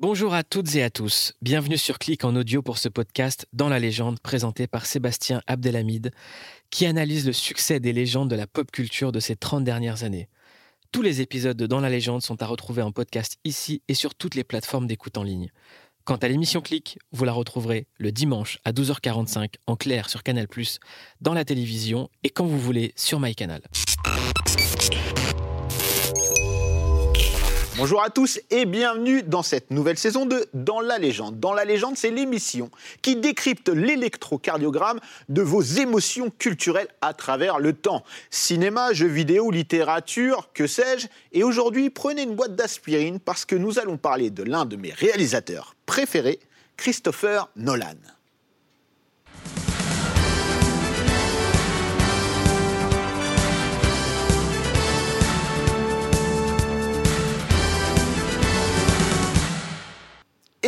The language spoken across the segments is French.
Bonjour à toutes et à tous. Bienvenue sur Clic en audio pour ce podcast Dans la légende présenté par Sébastien Abdelhamid qui analyse le succès des légendes de la pop culture de ces 30 dernières années. Tous les épisodes de Dans la légende sont à retrouver en podcast ici et sur toutes les plateformes d'écoute en ligne. Quant à l'émission Clic, vous la retrouverez le dimanche à 12h45 en clair sur Canal+, dans la télévision et quand vous voulez sur MyCanal. Bonjour à tous et bienvenue dans cette nouvelle saison de Dans la légende. Dans la légende, c'est l'émission qui décrypte l'électrocardiogramme de vos émotions culturelles à travers le temps. Cinéma, jeux vidéo, littérature, que sais-je. Et aujourd'hui, prenez une boîte d'aspirine parce que nous allons parler de l'un de mes réalisateurs préférés, Christopher Nolan.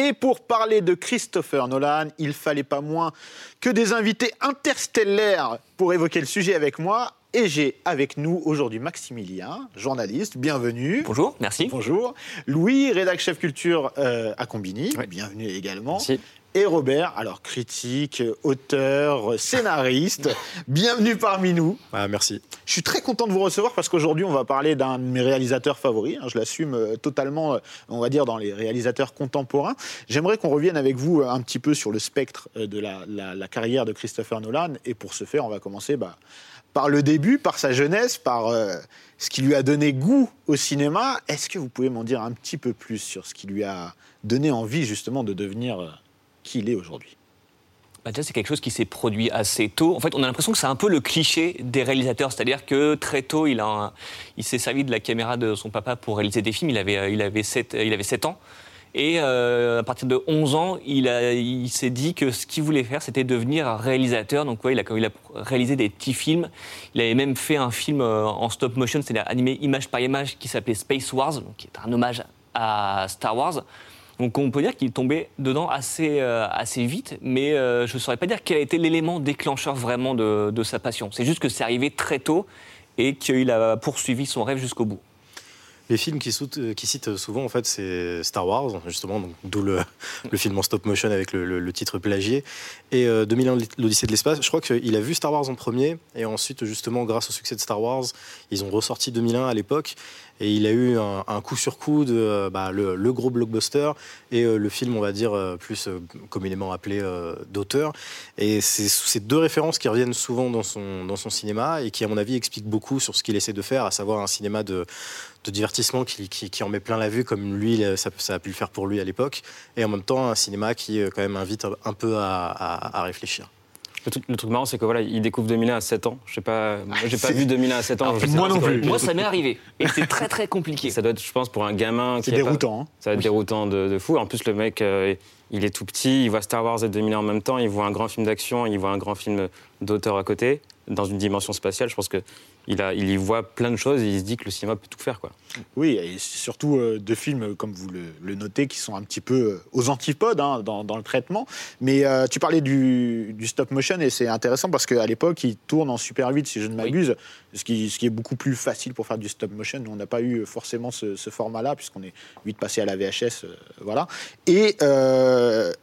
Et pour parler de Christopher Nolan, il fallait pas moins que des invités interstellaires pour évoquer le sujet avec moi. Et j'ai avec nous aujourd'hui Maximilien, journaliste, bienvenue. Bonjour, merci. Bonjour. Louis, rédac chef culture euh, à Combini, bienvenue également. Merci. Et Robert, alors critique, auteur, scénariste, bienvenue parmi nous. Ah, merci. Je suis très content de vous recevoir parce qu'aujourd'hui, on va parler d'un de mes réalisateurs favoris. hein, je l'assume euh, totalement, euh, on va dire, dans les réalisateurs contemporains. J'aimerais qu'on revienne avec vous euh, un petit peu sur le spectre de la, la- la carrière de Christopher Nolan. Et pour ce faire, on va commencer bah, par le début, par sa jeunesse, par euh, ce qui lui a donné goût au cinéma. Est-ce que vous pouvez m'en dire un petit peu plus sur ce qui lui a donné envie justement de devenir il est aujourd'hui Bah, c'est quelque chose qui s'est produit assez tôt. En fait, on a l'impression que c'est un peu le cliché des réalisateurs, c'est-à-dire que très tôt, il, s'est servi de la caméra de son papa pour réaliser des films. Il avait, euh, il avait, 7, il avait 7 ans. Et euh, à partir de 11 ans, il, s'est dit que ce qu'il voulait faire, c'était devenir réalisateur. Donc, il, a, réalisé des petits films. Il avait même fait un film euh, en stop motion, c'est-à-dire animé image par image, qui s'appelait Space Wars, qui est un hommage à Star Wars. Donc on peut dire qu'il tombé dedans assez, euh, vite, mais euh, je ne saurais pas dire quel a été l'élément déclencheur vraiment de, de sa passion. C'est juste que c'est arrivé très tôt et qu'il a poursuivi son rêve jusqu'au bout. Les films qui, soutent- qui citent souvent, en fait, c'est Star Wars, justement, d'où le, le film en stop motion avec le, le- le titre plagié. Et euh, 2001, l'Odyssée de l'espace, je crois qu'il a vu Star Wars en premier, et ensuite, justement, grâce au succès de Star Wars, ils ont ressorti 2001 à l'époque, et il a eu un, un coup sur coup de euh, bah, le, gros blockbuster et euh, le film, on va dire, euh, plus euh, communément appelé euh, d'auteur. Et c'est ces deux références qui reviennent souvent dans son, dans son cinéma et qui, à mon avis, expliquent beaucoup sur ce qu'il essaie de faire, à savoir un cinéma de, de divertissement qui, qui- qui en met plein la vue, comme lui, ça, ça a pu le faire pour lui à l'époque, et en même temps, un cinéma qui, euh, quand même, invite un, peu à, à- à réfléchir. Le truc, le truc marrant, c'est que voilà, il découvre 2001 à 7 ans. Je sais pas, moi, j'ai pas vu 2001 à 7 ans. Je sais moi pas non plus. Moi, ça m'est arrivé et c'est très très compliqué. Ça doit être, je pense, pour un gamin. C'est qui a pas- déroutant. hein. ça va être déroutant de, de fou. En plus, le mec, euh, il est tout petit, il voit Star Wars et 2001 en même temps, il voit un grand film d'action, il voit un grand film d'auteur à côté, dans une dimension spatiale. Je pense que il, a, il y voit plein de choses et il se dit que le cinéma peut tout faire. Quoi. Oui, et surtout euh, deux films, euh, comme vous le, le notez, qui sont un petit peu euh, aux antipodes hein, dans, dans le traitement. Mais euh, tu parlais du, du stop motion et c'est intéressant parce qu'à l'époque, il tourne en super 8, si je ne m'abuse, ce, qui, ce qui est beaucoup plus facile pour faire du stop motion. Nous, on n'a pas eu forcément ce, ce format-là, puisqu'on est vite passé à la VHS. euh, voilà. Et,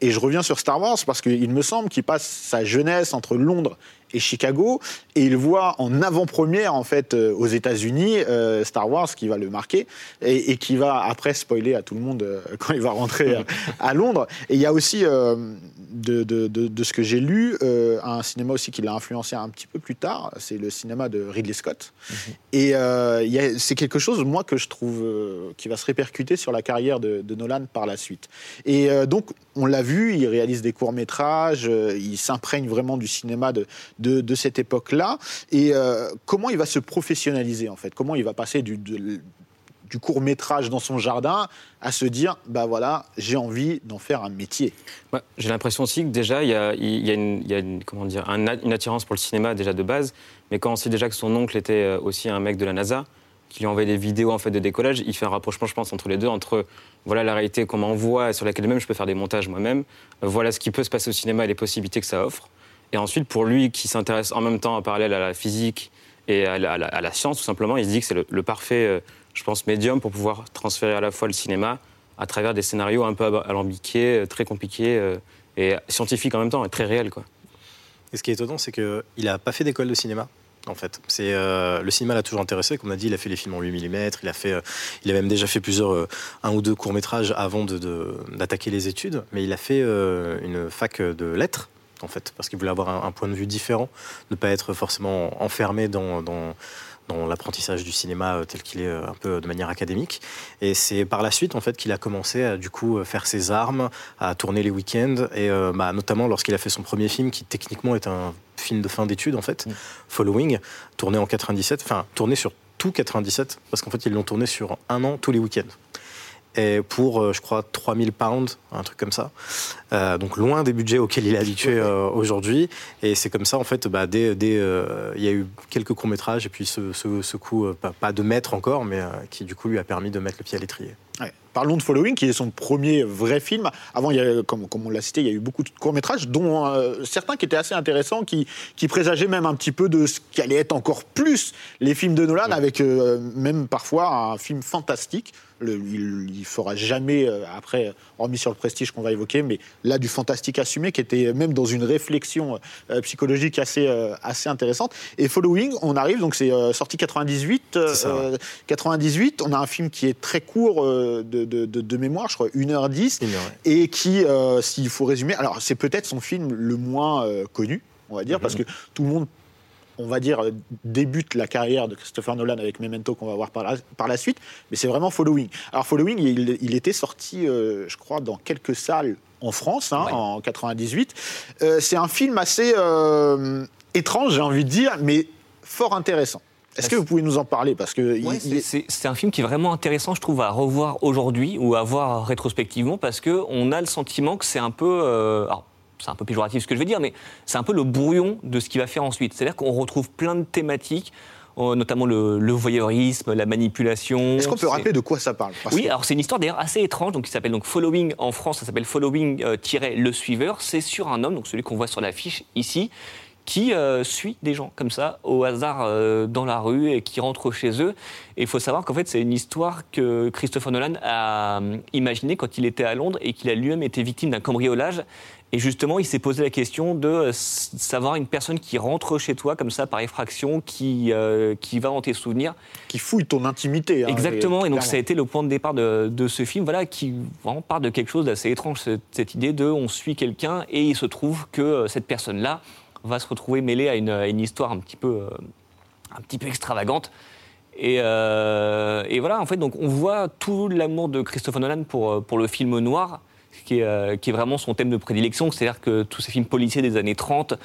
et je reviens sur Star Wars parce qu'il me semble qu'il passe sa jeunesse entre Londres et Chicago, et il voit en avant-première en fait euh, aux États-Unis euh, Star Wars qui va le marquer et, et qui va après spoiler à tout le monde euh, quand il va rentrer à Londres. Et il y a aussi euh, de, de- de- de ce que j'ai lu un cinéma aussi qui l'a influencé un petit peu plus tard, c'est le cinéma de Ridley Scott. Et il y a- c'est quelque chose moi que je trouve qui va se répercuter sur la carrière de, Nolan par la suite. Et donc on l'a vu, il réalise des courts métrages, il s'imprègne vraiment du cinéma de de, cette époque-là. Et euh, comment il va se professionnaliser, en fait? Comment il va passer du, court métrage dans son jardin à se dire bah voilà j'ai envie d'en faire un métier? Ouais, J'ai l'impression aussi que déjà il y a, une, comment dire, une attirance pour le cinéma déjà de base, mais quand on sait déjà que son oncle était euh, aussi un mec de la NASA, qui lui envoyait des vidéos en fait de décollage, il fait un rapprochement je pense entre les deux, entre voilà la réalité qu'on m'envoie et sur laquelle même je peux faire des montages moi-même, euh, voilà ce qui peut se passer au cinéma et les possibilités que ça offre, et ensuite pour lui qui s'intéresse en même temps en parallèle à la physique et à la, science tout simplement, il se dit que c'est le, parfait, euh, je pense, médium pour pouvoir transférer à la fois le cinéma à travers des scénarios un peu alambiqués, euh, très compliqués euh, et scientifiques en même temps et très réels. Quoi. Et ce qui est étonnant, c'est qu'il n'a pas fait d'école de cinéma. En fait, c'est le cinéma l'a toujours intéressé. Comme on a dit, il a fait les films en 8 mm. Il a fait, il a même déjà fait plusieurs, un ou deux courts métrages avant d'attaquer les études. Mais il a fait une fac de lettres, en fait, parce qu'il voulait avoir un, un point de vue différent, ne pas être forcément enfermé dans, dans, dans l'apprentissage du cinéma euh, tel qu'il est euh, un peu de manière académique. Et c'est par la suite en fait qu'il a commencé à du coup faire ses armes, à tourner les week-ends et euh, bah, notamment lorsqu'il a fait son premier film qui techniquement est un film de fin d'études en fait, Following, tourné en 97, enfin tourné sur tout 97 parce qu'en fait ils l'ont tourné sur un an tous les week-ends. Et pour, euh, je crois, 3000 pounds, un truc comme ça. Euh, donc loin des budgets auxquels il est habitué euh, aujourd'hui. Et c'est comme ça, en fait, bah, dès, dès, euh, il y a eu quelques courts-métrages et puis ce, ce, ce coup, pas, pas de maître encore, mais qui du coup lui a permis de mettre le pied à l'étrier. Ouais. Parlons de Following, qui est son premier vrai film. Avant, il y a, comme, comme on l'a cité, il y a eu beaucoup de courts-métrages, dont euh, certains qui étaient assez intéressants, qui, qui présageaient même un petit peu de ce qu'allait être encore plus les films de Nolan, avec euh, même parfois un film fantastique. Le, il, il fera jamais, euh, après, hormis sur le prestige qu'on va évoquer, mais là, du fantastique assumé, qui était même dans une réflexion psychologique assez, assez intéressante. Et Following, on arrive, donc c'est sorti 98. euh, C'est ça, ouais. euh, 98, on a un film qui est très court de, de- de- de mémoire, je crois 1h10, Il est vrai. et qui, euh, s'il faut résumer, alors c'est peut-être son film le moins euh, connu, on va dire, parce que tout le monde, on va dire, débute la carrière de Christopher Nolan avec Memento qu'on va voir par la, par la suite, mais c'est vraiment Following. Alors Following, il, il était sorti, euh, je crois, dans quelques salles en France, hein, Ouais. en 98. Euh, c'est un film assez étrange, j'ai envie de dire, mais fort intéressant. Est-ce que vous pouvez nous en parler Parce que Ouais, il- c'est- un film qui est vraiment intéressant, je trouve, à revoir aujourd'hui ou à voir rétrospectivement parce que on a le sentiment que c'est un peu. euh, alors, c'est un peu péjoratif ce que je vais dire, mais c'est un peu le brouillon de ce qu'il va faire ensuite. C'est-à-dire qu'on retrouve plein de thématiques, euh, notamment le, le voyeurisme, la manipulation. Est-ce qu'on peut rappeler de quoi ça parle oui, que- alors c'est une histoire d'ailleurs assez étrange, donc qui s'appelle donc Following en France, ça s'appelle Following euh, le suiveur. C'est sur un homme, donc celui qu'on voit sur l'affiche ici, qui euh, suit des gens comme ça au hasard euh, dans la rue et qui rentrent chez eux. Et il faut savoir qu'en fait c'est une histoire que Christopher Nolan a euh, imaginée quand il était à Londres et qu'il a lui-même été victime d'un cambriolage. Et justement, il s'est posé la question de euh, savoir une personne qui rentre chez toi comme ça par effraction, qui, euh, qui va dans tes souvenirs. qui fouille ton intimité. hein, Exactement, et donc clairement. ça a été le point de départ de, de ce film, voilà, qui vraiment part de quelque chose d'assez étrange, cette, cette idée de on suit quelqu'un et il se trouve que euh, cette personne-là va se retrouver mêlée à une, histoire un petit peu, euh, un petit peu extravagante. Et, euh, et voilà, en fait, donc on voit tout l'amour de Christopher Nolan pour, euh, pour le film noir, qui est, qui est vraiment son thème de prédilection, c'est-à-dire que tous ces films policiers des années 30,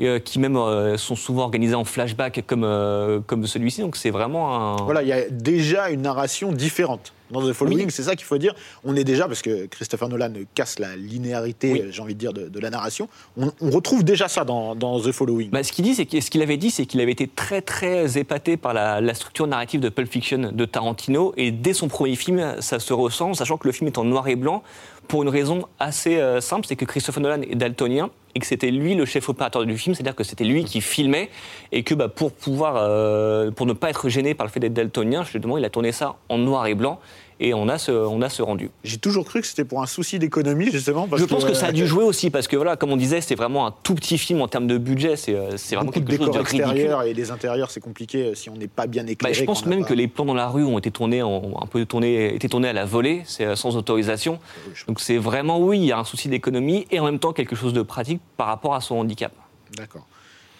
euh, qui même sont souvent organisés en flashback comme, comme celui-ci, donc c'est vraiment un... Voilà, il y a déjà une narration différente. Dans The Following, Oui. c'est ça qu'il faut dire. On est déjà, parce que Christopher Nolan casse la linéarité, Oui. j'ai envie de dire, de, de la narration. On, on retrouve déjà ça dans, dans The Following. Bah, ce qu'il dit, c'est ce qu'il avait dit, c'est qu'il avait été très très épaté par la, la structure narrative de Pulp Fiction de Tarantino, et dès son premier film, ça se ressent, sachant que le film est en noir et blanc, pour une raison assez euh, simple, c'est que Christopher Nolan est daltonien et que c'était lui le chef opérateur du film, c'est-à-dire que c'était lui qui filmait et que bah, pour pouvoir, euh, pour ne pas être gêné par le fait d'être daltonien, justement, il a tourné ça en noir et blanc. Et on a ce, on a ce rendu. J'ai toujours cru que c'était pour un souci d'économie, justement. Parce Je pense que ça a dû jouer aussi, parce que voilà, comme on disait, c'est vraiment un tout petit film en termes de budget, c'est euh, c'est vraiment Beaucoup de quelque chose décors de ridicule. extérieurs et des intérieurs, c'est compliqué euh, si on n'est pas bien Bah, éclairé. je pense même pas- que les plans dans la rue ont été tournés, un peu tournés, été tournés à la volée, c'est sans autorisation. Donc c'est vraiment, oui, il y a un souci d'économie et en même temps quelque chose de pratique par rapport à son handicap. D'accord.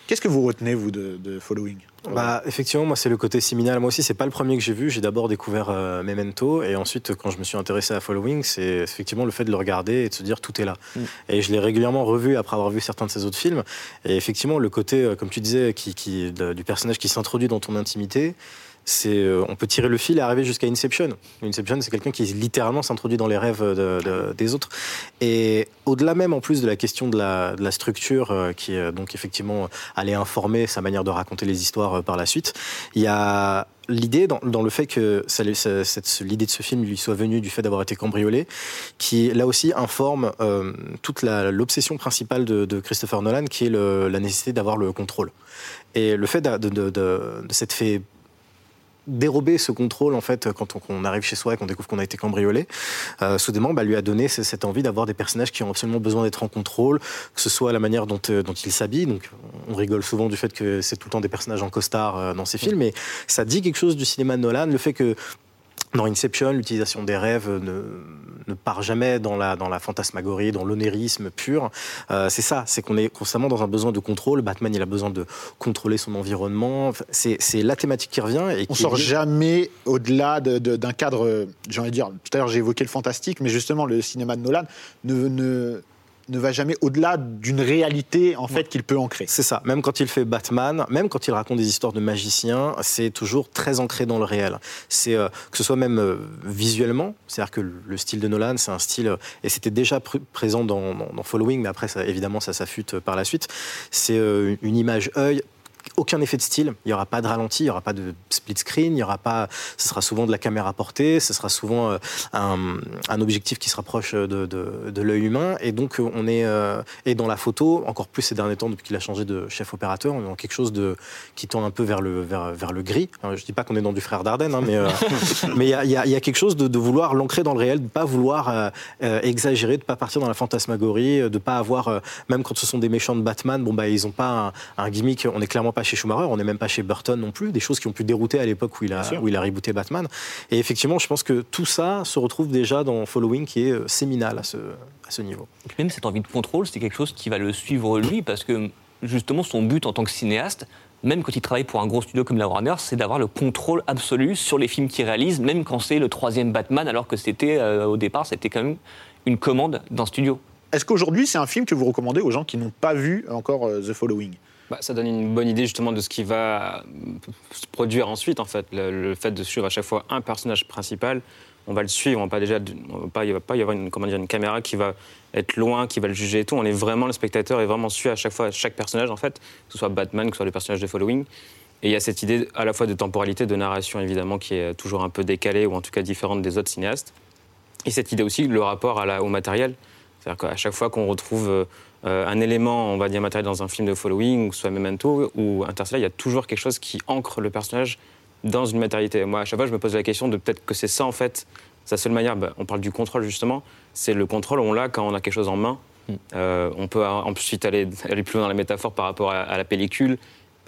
Qu'est-ce que vous retenez, vous, de, de Following? Bah, effectivement, moi, c'est le côté séminal. Moi aussi, c'est pas le premier que j'ai vu. J'ai d'abord découvert euh, Memento, et ensuite, quand je me suis intéressé à Following, c'est effectivement le fait de le regarder et de se dire tout est là. Mm. Et je l'ai régulièrement revu après avoir vu certains de ses autres films. Et effectivement, le côté, euh, comme tu disais, qui, qui- de- du personnage qui s'introduit dans ton intimité. Euh, on peut tirer le fil et arriver jusqu'à Inception. Inception, c'est quelqu'un qui littéralement s'introduit dans les rêves de- de- des autres. Et au-delà même, en plus de la question de la, structure, euh, qui est donc effectivement allait informer sa manière de raconter les histoires euh, par la suite, il y a l'idée dans, le fait que cette- l'idée de ce film lui soit venue du fait d'avoir été cambriolé, qui là aussi informe euh, toute l'obsession principale de, Christopher Nolan, qui est la nécessité d'avoir le contrôle. Et le fait de, de, s'être fait dérober ce contrôle en fait quand on, arrive chez soi et qu'on découvre qu'on a été cambriolé euh, soudainement bah, lui a donné cette envie d'avoir des personnages qui ont absolument besoin d'être en contrôle que ce soit la manière dont, euh, dont ils s'habillent donc on rigole souvent du fait que c'est tout le temps des personnages en costard euh, dans ces films mais ça dit quelque chose du cinéma de Nolan le fait que dans Inception, l'utilisation des rêves ne, ne part jamais dans la, dans la fantasmagorie, dans l'onérisme pur. Euh, c'est ça, c'est qu'on est constamment dans un besoin de contrôle. Batman, il a besoin de contrôler son environnement. C'est c'est la thématique qui revient. Et On qui sort est jamais au-delà de- de- d'un cadre, j'ai envie de dire, tout à l'heure j'ai évoqué le fantastique, mais justement le cinéma de Nolan ne, ne, ne va jamais au-delà d'une réalité en fait qu'il peut ancrer. C'est ça. Même quand il fait Batman, même quand il raconte des histoires de magiciens, c'est toujours très ancré dans le réel. C'est euh, que ce soit même euh, visuellement, c'est-à-dire que le style de Nolan, c'est un style euh, et c'était déjà pr- présent dans, dans- dans Following, mais après, ça, évidemment, ça s'affûte par la suite. C'est euh, une image œil. Aucun effet de style, il n'y aura pas de ralenti, il n'y aura pas de split screen, il n'y aura pas. Ce sera souvent de la caméra portée, ce sera souvent euh, un, un objectif qui se rapproche de, de- de l'œil humain. Et donc, euh, on est. euh, et dans la photo, encore plus ces derniers temps, depuis qu'il a changé de chef opérateur, on est dans quelque chose de, qui tend un peu vers le, vers, vers le gris. Alors, je ne dis pas qu'on est dans du frère Dardenne, hein, mais euh, mais il y a, il y a- il y a quelque chose de, de vouloir l'ancrer dans le réel, de ne pas vouloir euh, exagérer, de ne pas partir dans la fantasmagorie, de ne pas avoir. même quand ce sont des méchants de Batman, bon, bah, ils n'ont pas un, un gimmick. On n'est clairement pas chez Schumacher, on n'est même pas chez Burton non plus. Des choses qui ont pu dérouter à l'époque où, il a- où il a rebooté Batman. Et effectivement, je pense que tout ça se retrouve déjà dans Following, qui est euh, séminal à ce, à ce niveau. Et puis même cette envie de contrôle, c'est quelque chose qui va le suivre lui, parce que justement son but en tant que cinéaste, même quand il travaille pour un gros studio comme la Warner, c'est d'avoir le contrôle absolu sur les films qu'il réalise, même quand c'est le troisième Batman, alors que c'était euh, au départ, c'était quand même une commande d'un studio. Est-ce qu'aujourd'hui c'est un film que vous recommandez aux gens qui n'ont pas vu encore euh, The Following? Bah, ça donne une bonne idée justement de ce qui va euh, se produire ensuite en fait. Le, fait de suivre à chaque fois un personnage principal, on va le suivre, on va pas déjà, on va pas, va pas y avoir une, comment dire, une caméra qui va être loin, qui va le juger et tout. On est vraiment le spectateur et vraiment suit à chaque fois chaque personnage en fait, que ce soit Batman, que ce soit le personnage de Following. Et il y a cette idée à la fois de temporalité, de narration évidemment qui est toujours un peu décalée ou en tout cas différente des autres cinéastes. Et cette idée aussi, le rapport au matériel. C'est-à-dire qu'à chaque fois qu'on retrouve euh, un élément, on va dire matériel dans un film de Following, ou soit Memento ou Interstellar, il y a toujours quelque chose qui ancre le personnage dans une matérialité. Moi, à chaque fois, je me pose la question de peut-être que c'est ça, en fait, sa seule manière. bah, on parle du contrôle, justement. C'est le contrôle, on l'a quand on a quelque chose en main. Euh, on peut ensuite aller, aller plus loin dans la métaphore par rapport à, à la pellicule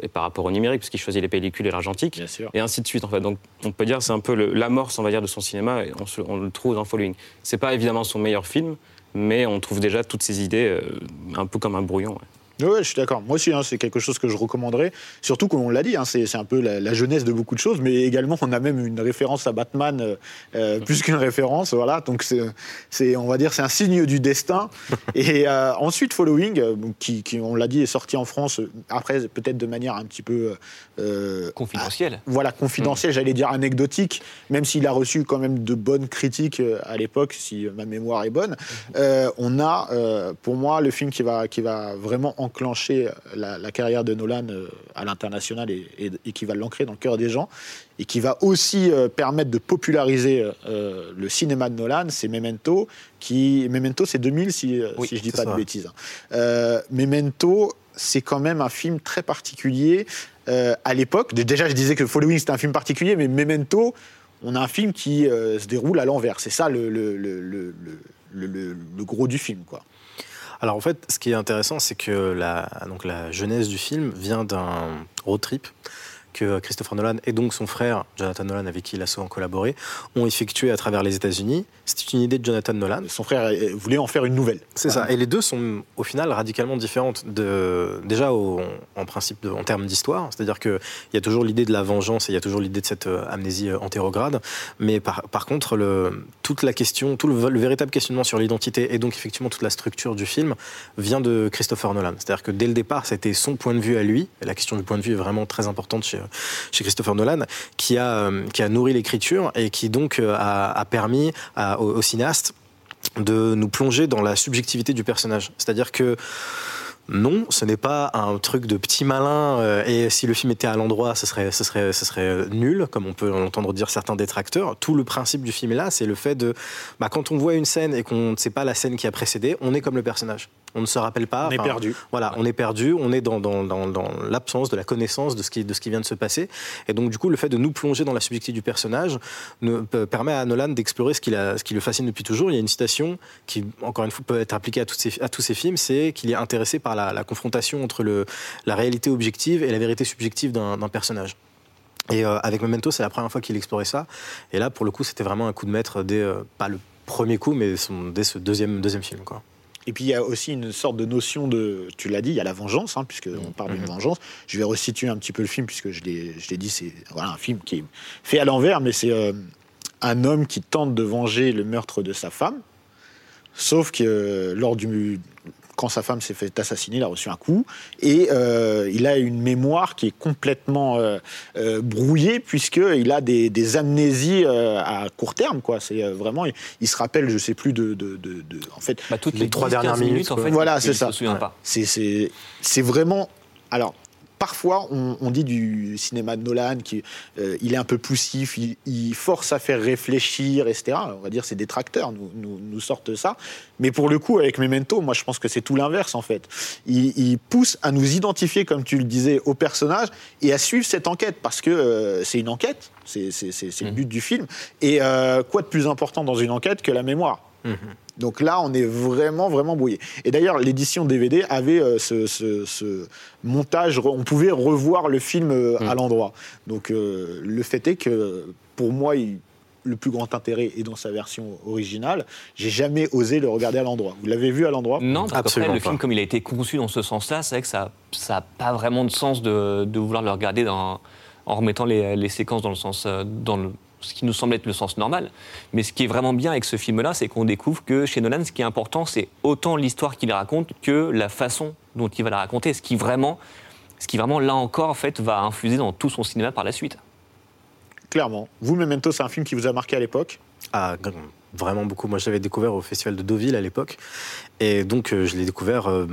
et par rapport au numérique, parce qu'il choisit les pellicules et l'argentique et ainsi de suite en fait. Donc on peut dire que c'est un peu l'amorce on va dire de son cinéma et on, se- on le trouve dans Following. C'est pas évidemment son meilleur film, mais on trouve déjà toutes ces idées euh, un peu comme un brouillon. Ouais, je suis d'accord. Moi aussi, hein, c'est quelque chose que je recommanderais. Surtout qu'on l'a dit, hein, c'est un peu la, la jeunesse de beaucoup de choses, mais également on a même une référence à Batman, euh, euh, plus qu'une référence, voilà. Donc c'est, on va dire, c'est un signe du destin. Et euh, ensuite, Following, qui, qui, on l'a dit, est sorti en France. Après, peut-être de manière un petit peu euh, Confidentiel. voilà, confidentiel, j'allais dire anecdotique, même s'il a reçu quand même de bonnes critiques à l'époque, si ma mémoire est bonne. Euh, on a, pour moi, le film qui va, qui va vraiment enclencher la, la carrière de Nolan euh, à l'international et, et- et qui va l'ancrer dans le cœur des gens, et qui va aussi euh, permettre de populariser euh, le cinéma de Nolan, c'est Memento, qui Memento c'est 2000 si, euh, Oui, si je dis pas ça. de bêtises. hein. Euh, Memento, c'est quand même un film très particulier euh, à l'époque. Dé- Déjà, je disais que Following c'était un film particulier, mais Memento, on a un film qui euh, se déroule à l'envers. C'est ça le- le gros du film, quoi. Alors en fait, ce qui est intéressant, c'est que la, donc la genèse du film vient d'un road trip que Christopher Nolan et donc son frère Jonathan Nolan, avec qui il a souvent collaboré, ont effectué à travers les États-Unis. C'est une idée de Jonathan Nolan. Son frère euh, voulait en faire une nouvelle. C'est ça. Et les deux sont au final radicalement différentes. De, déjà au- en principe, de- en termes d'histoire, c'est-à-dire qu'il y a toujours l'idée de la vengeance et il y a toujours l'idée de cette euh, amnésie euh, antérograde. Mais par, par contre, le, toute la question, tout le, le véritable questionnement sur l'identité et donc effectivement toute la structure du film vient de Christopher Nolan. C'est-à-dire que dès le départ, c'était son point de vue à lui. Et la question du point de vue est vraiment très importante chez, chez Christopher Nolan, qui a, qui a nourri l'écriture et qui donc a, a permis à, au, au cinéaste de nous plonger dans la subjectivité du personnage. C'est-à-dire que non, ce n'est pas un truc de petit malin. euh, et si le film était à l'endroit, ce serait, ce, serait, ce serait nul, comme on peut entendre dire certains détracteurs. Tout le principe du film est là, c'est le fait de, bah, quand on voit une scène et qu'on ne sait pas la scène qui a précédé, on est comme le personnage. On ne se rappelle pas. On est perdu. Voilà, on est perdu, on est dans, dans, dans, dans l'absence de la connaissance de ce, qui, de ce qui vient de se passer. Et donc, du coup, le fait de nous plonger dans la subjectivité du personnage ne, permet à Nolan d'explorer ce, qui le fascine depuis toujours. Il y a une citation qui, encore une fois, peut être appliquée à, toutes ces- à tous ces films c'est qu'il est intéressé par la, la confrontation entre le, la réalité objective et la vérité subjective d'un personnage. Et euh, avec Memento, c'est la première fois qu'il explorait ça. Et là, pour le coup, c'était vraiment un coup de maître dès, euh, pas le premier coup, mais son- dès ce deuxième, deuxième film. Quoi. Et puis il y a aussi une sorte de notion de, tu l'as dit, il y a la vengeance, hein, puisqu'on parle d'une vengeance. Je vais resituer un petit peu le film, puisque je l'ai je l'ai dit, c'est voilà, un film qui est fait à l'envers, mais c'est euh, un homme qui tente de venger le meurtre de sa femme, sauf que lors du quand sa femme s'est fait assassiner, il a reçu un coup et euh, il a une mémoire qui est complètement euh, euh, brouillée puisqu'il a des, des amnésies euh, à court terme. Quoi. C'est vraiment, il, il se rappelle, je sais plus de, de, de- de- en fait, Bah, toutes Les les, trois 10, dernières 15 minutes, minutes, en fait, Voilà, il- c'est il ça. se souvient Ouais. pas. C'est, c'est, c'est vraiment. Alors, parfois, on, on dit du cinéma de Nolan qu'il il est un peu poussif, il, il force à faire réfléchir, etc. On va dire c'est des tracteurs, nous, nous, nous sortent ça. Mais pour le coup, avec Memento, moi, je pense que c'est tout l'inverse, en fait. Il, il pousse à nous identifier, comme tu le disais, au personnage et à suivre cette enquête, parce que euh, c'est une enquête, c'est, le but du film. Et euh, quoi de plus important dans une enquête que la mémoire? Donc là, on est vraiment, vraiment brouillé. Et d'ailleurs, l'édition DVD avait euh, ce, ce- ce montage, on pouvait revoir le film euh, à l'endroit. Donc euh, le fait est que, pour moi, il- le plus grand intérêt est dans sa version originale. J'ai jamais osé le regarder à l'endroit. Vous l'avez vu à l'endroit? Non, parce qu'après, le film, comme il a été conçu dans ce sens-là, c'est vrai que ça n'a pas vraiment de sens de, de vouloir le regarder dans- en remettant les, les séquences dans le sens, dans le- ce qui nous semble être le sens normal. Mais ce qui est vraiment bien avec ce film-là, c'est qu'on découvre que chez Nolan, ce qui est important, c'est autant l'histoire qu'il raconte que la façon dont il va la raconter. Ce qui vraiment, ce qui vraiment là encore, en fait, va infuser dans tout son cinéma par la suite. Clairement. Vous, Memento, c'est un film qui vous a marqué à l'époque? Ah, vraiment beaucoup. Moi, je l'avais découvert au Festival de Deauville à l'époque. Et donc, euh, je l'ai découvert euh,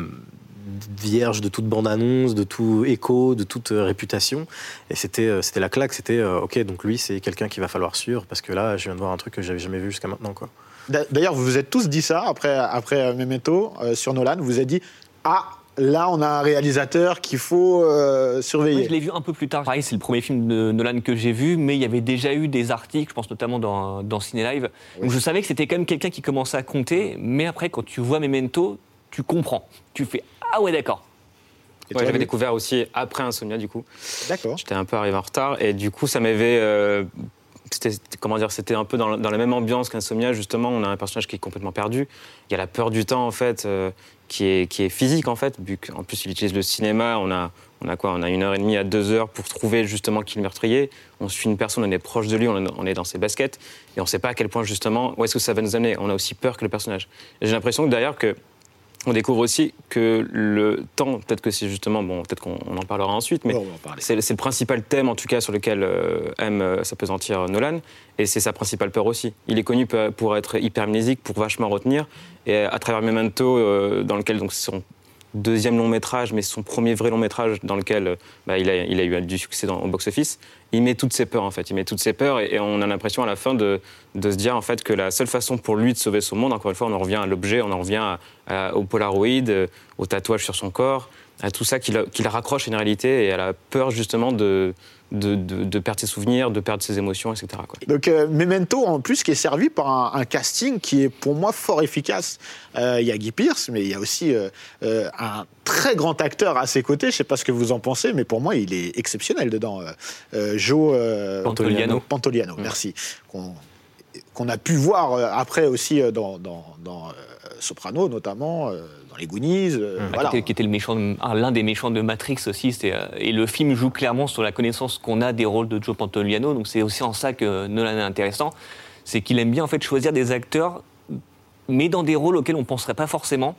vierge de toute bande-annonce, de tout écho, de toute euh, réputation. Et c'était euh, c'était la claque. C'était, euh, OK, donc lui, c'est quelqu'un qu'il va falloir suivre parce que là, je viens de voir un truc que j'avais jamais vu jusqu'à maintenant. Quoi. D'a- D'ailleurs, vous vous êtes tous dit ça après, après Memento euh, sur Nolan. Vous vous êtes dit Ah, là, on a un réalisateur qu'il faut euh, Moi, surveiller. je l'ai vu un peu plus tard. Pareil, c'est le premier film de Nolan que j'ai vu, mais il y avait déjà eu des articles, je pense notamment dans, dans Ciné Live, où je savais que c'était quand même quelqu'un qui commençait à compter, mais après, quand tu vois Memento, tu comprends. Tu fais Ah ouais, d'accord. Ouais, J'avais découvert aussi après Insomnia, du coup. D'accord. J'étais un peu arrivé en retard et du coup, ça m'avait. euh, c'était comment dire C'était un peu dans, dans la même ambiance qu'Insomnia. Justement, on a un personnage qui est complètement perdu. Il y a la peur du temps en fait, euh, qui est qui est physique en fait. Vu qu'en plus il utilise le cinéma, on a on a quoi? On a une heure et demie à deux heures pour trouver justement qui est le meurtrier. On suit une personne, on est proche de lui, on est, on est dans ses baskets et on ne sait pas à quel point justement où est-ce que ça va nous amener. On a aussi peur que le personnage. J'ai l'impression que d'ailleurs que on découvre aussi que le temps, peut-être que c'est justement, bon, peut-être qu'on on en parlera ensuite, mais Bon, en c'est le principal thème, en tout cas, sur lequel euh, aime euh, s'apesantir Nolan, et c'est sa principale peur aussi. Il est connu pour- être hypermnésique, pour vachement retenir, et à travers Memento, euh, dans lequel donc son deuxième long métrage, mais son premier vrai long métrage dans lequel euh, bah, il, a, eu du succès au box-office, il met toutes ses peurs en fait. Il met toutes ses peurs et, on a l'impression à la fin de, se dire en fait que la seule façon pour lui de sauver son monde, encore une fois, on en revient à l'objet, on en revient au Polaroid, euh, au tatouage sur son corps, à tout ça qu'il qu'il raccroche à une réalité et à la peur justement de, de, de- de perdre ses souvenirs, de perdre ses émotions, etc. quoi. Donc euh, Memento, en plus, qui est servi par un, un casting qui est pour moi fort efficace. Euh, Il y a Guy Pearce, mais il y a aussi euh, euh, un très grand acteur à ses côtés. Je ne sais pas ce que vous en pensez, mais pour moi, il est exceptionnel dedans. Joe euh, Pantoliano. Pantoliano, merci. Qu'on qu'on a pu voir après aussi dans, dans- dans, euh, Soprano, notamment, euh, dans Les Goonies. euh, voilà. qui, était, qui était le méchant, de- un- l'un des méchants de Matrix aussi. c'était, euh, et le film joue clairement sur la connaissance qu'on a des rôles de Joe Pantoliano. Donc c'est aussi en ça que Nolan est intéressant, c'est qu'il aime bien en fait choisir des acteurs, mais dans des rôles auxquels on ne penserait pas forcément.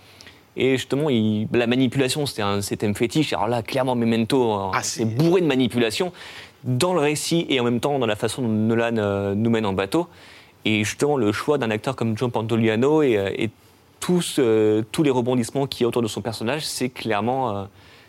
Et justement, il- la manipulation, c'était un ses thèmes fétiche. Alors là, clairement, Memento, euh, Ah, c'est c'est- bourré de manipulation dans le récit et en même temps dans la façon dont Nolan euh, nous mène en bateau. Et justement, le choix d'un acteur comme John Pantoliano euh, et tous, euh, tous les rebondissements qui y a autour de son personnage, c'est clairement, euh,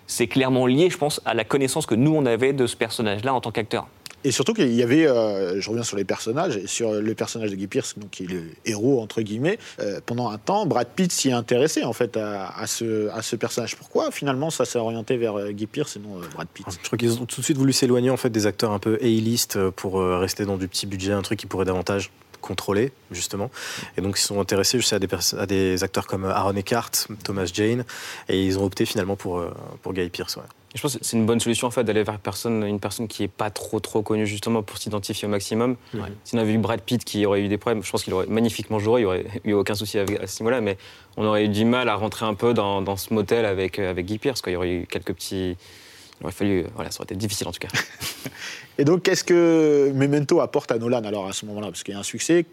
c'est clairement lié, je pense, à la connaissance que nous, on avait de ce personnage-là en tant qu'acteur. Et surtout qu'il y avait, euh, je reviens sur les personnages, et sur le personnage de Guy Pearce, donc, qui est le héros, entre guillemets, euh, pendant un temps, Brad Pitt s'y est intéressé, en fait, à, à ce, à ce personnage. Pourquoi, finalement, ça s'est orienté vers euh, Guy Pearce et non euh, Brad Pitt? Je crois qu'ils ont tout de suite voulu s'éloigner en fait des acteurs un peu A-list pour euh, rester dans du petit budget, un truc qui pourrait davantage contrôler justement. Et donc ils se sont intéressés je sais, à, des pers- à des acteurs comme Aaron Eckhart, Thomas Jane, et ils ont opté finalement pour, euh, pour Guy Pearce. ouais. Je pense que c'est une bonne solution en fait d'aller vers personne, une personne qui est pas trop trop connue justement pour s'identifier au maximum. Ouais. Si on avait eu Brad Pitt qui aurait eu des problèmes, je pense qu'il aurait magnifiquement joué, il aurait eu aucun souci avec- à ce niveau-là, mais on aurait eu du mal à rentrer un peu dans, dans ce motel avec, euh, avec Guy Pearce. Quoi. Il y aurait eu quelques petits. Il aurait fallu. euh, Voilà, ça aurait été difficile en tout cas. Et donc, qu'est-ce que Memento apporte à Nolan, alors, à ce moment-là? Parce qu'il y a un succès.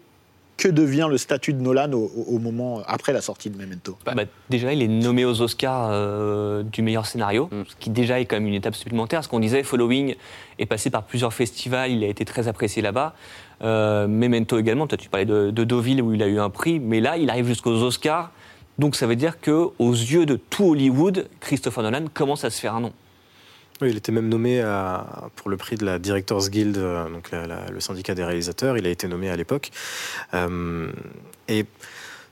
Que devient le statut de Nolan au, moment, après la sortie de Memento? Bah, déjà, il est nommé aux Oscars euh, du meilleur scénario, Mm. ce qui déjà est quand même une étape supplémentaire. Ce qu'on disait, Following est passé par plusieurs festivals, il a été très apprécié là-bas. Euh, Memento également, toi tu parlais de, de Deauville où il a eu un prix, mais là il arrive jusqu'aux Oscars. Donc ça veut dire que aux yeux de tout Hollywood, Christopher Nolan commence à se faire un nom. Oui, il était même nommé à- pour le prix de la Directors Guild, euh, donc la- la- le syndicat des réalisateurs. Il a été nommé à l'époque. Euh, et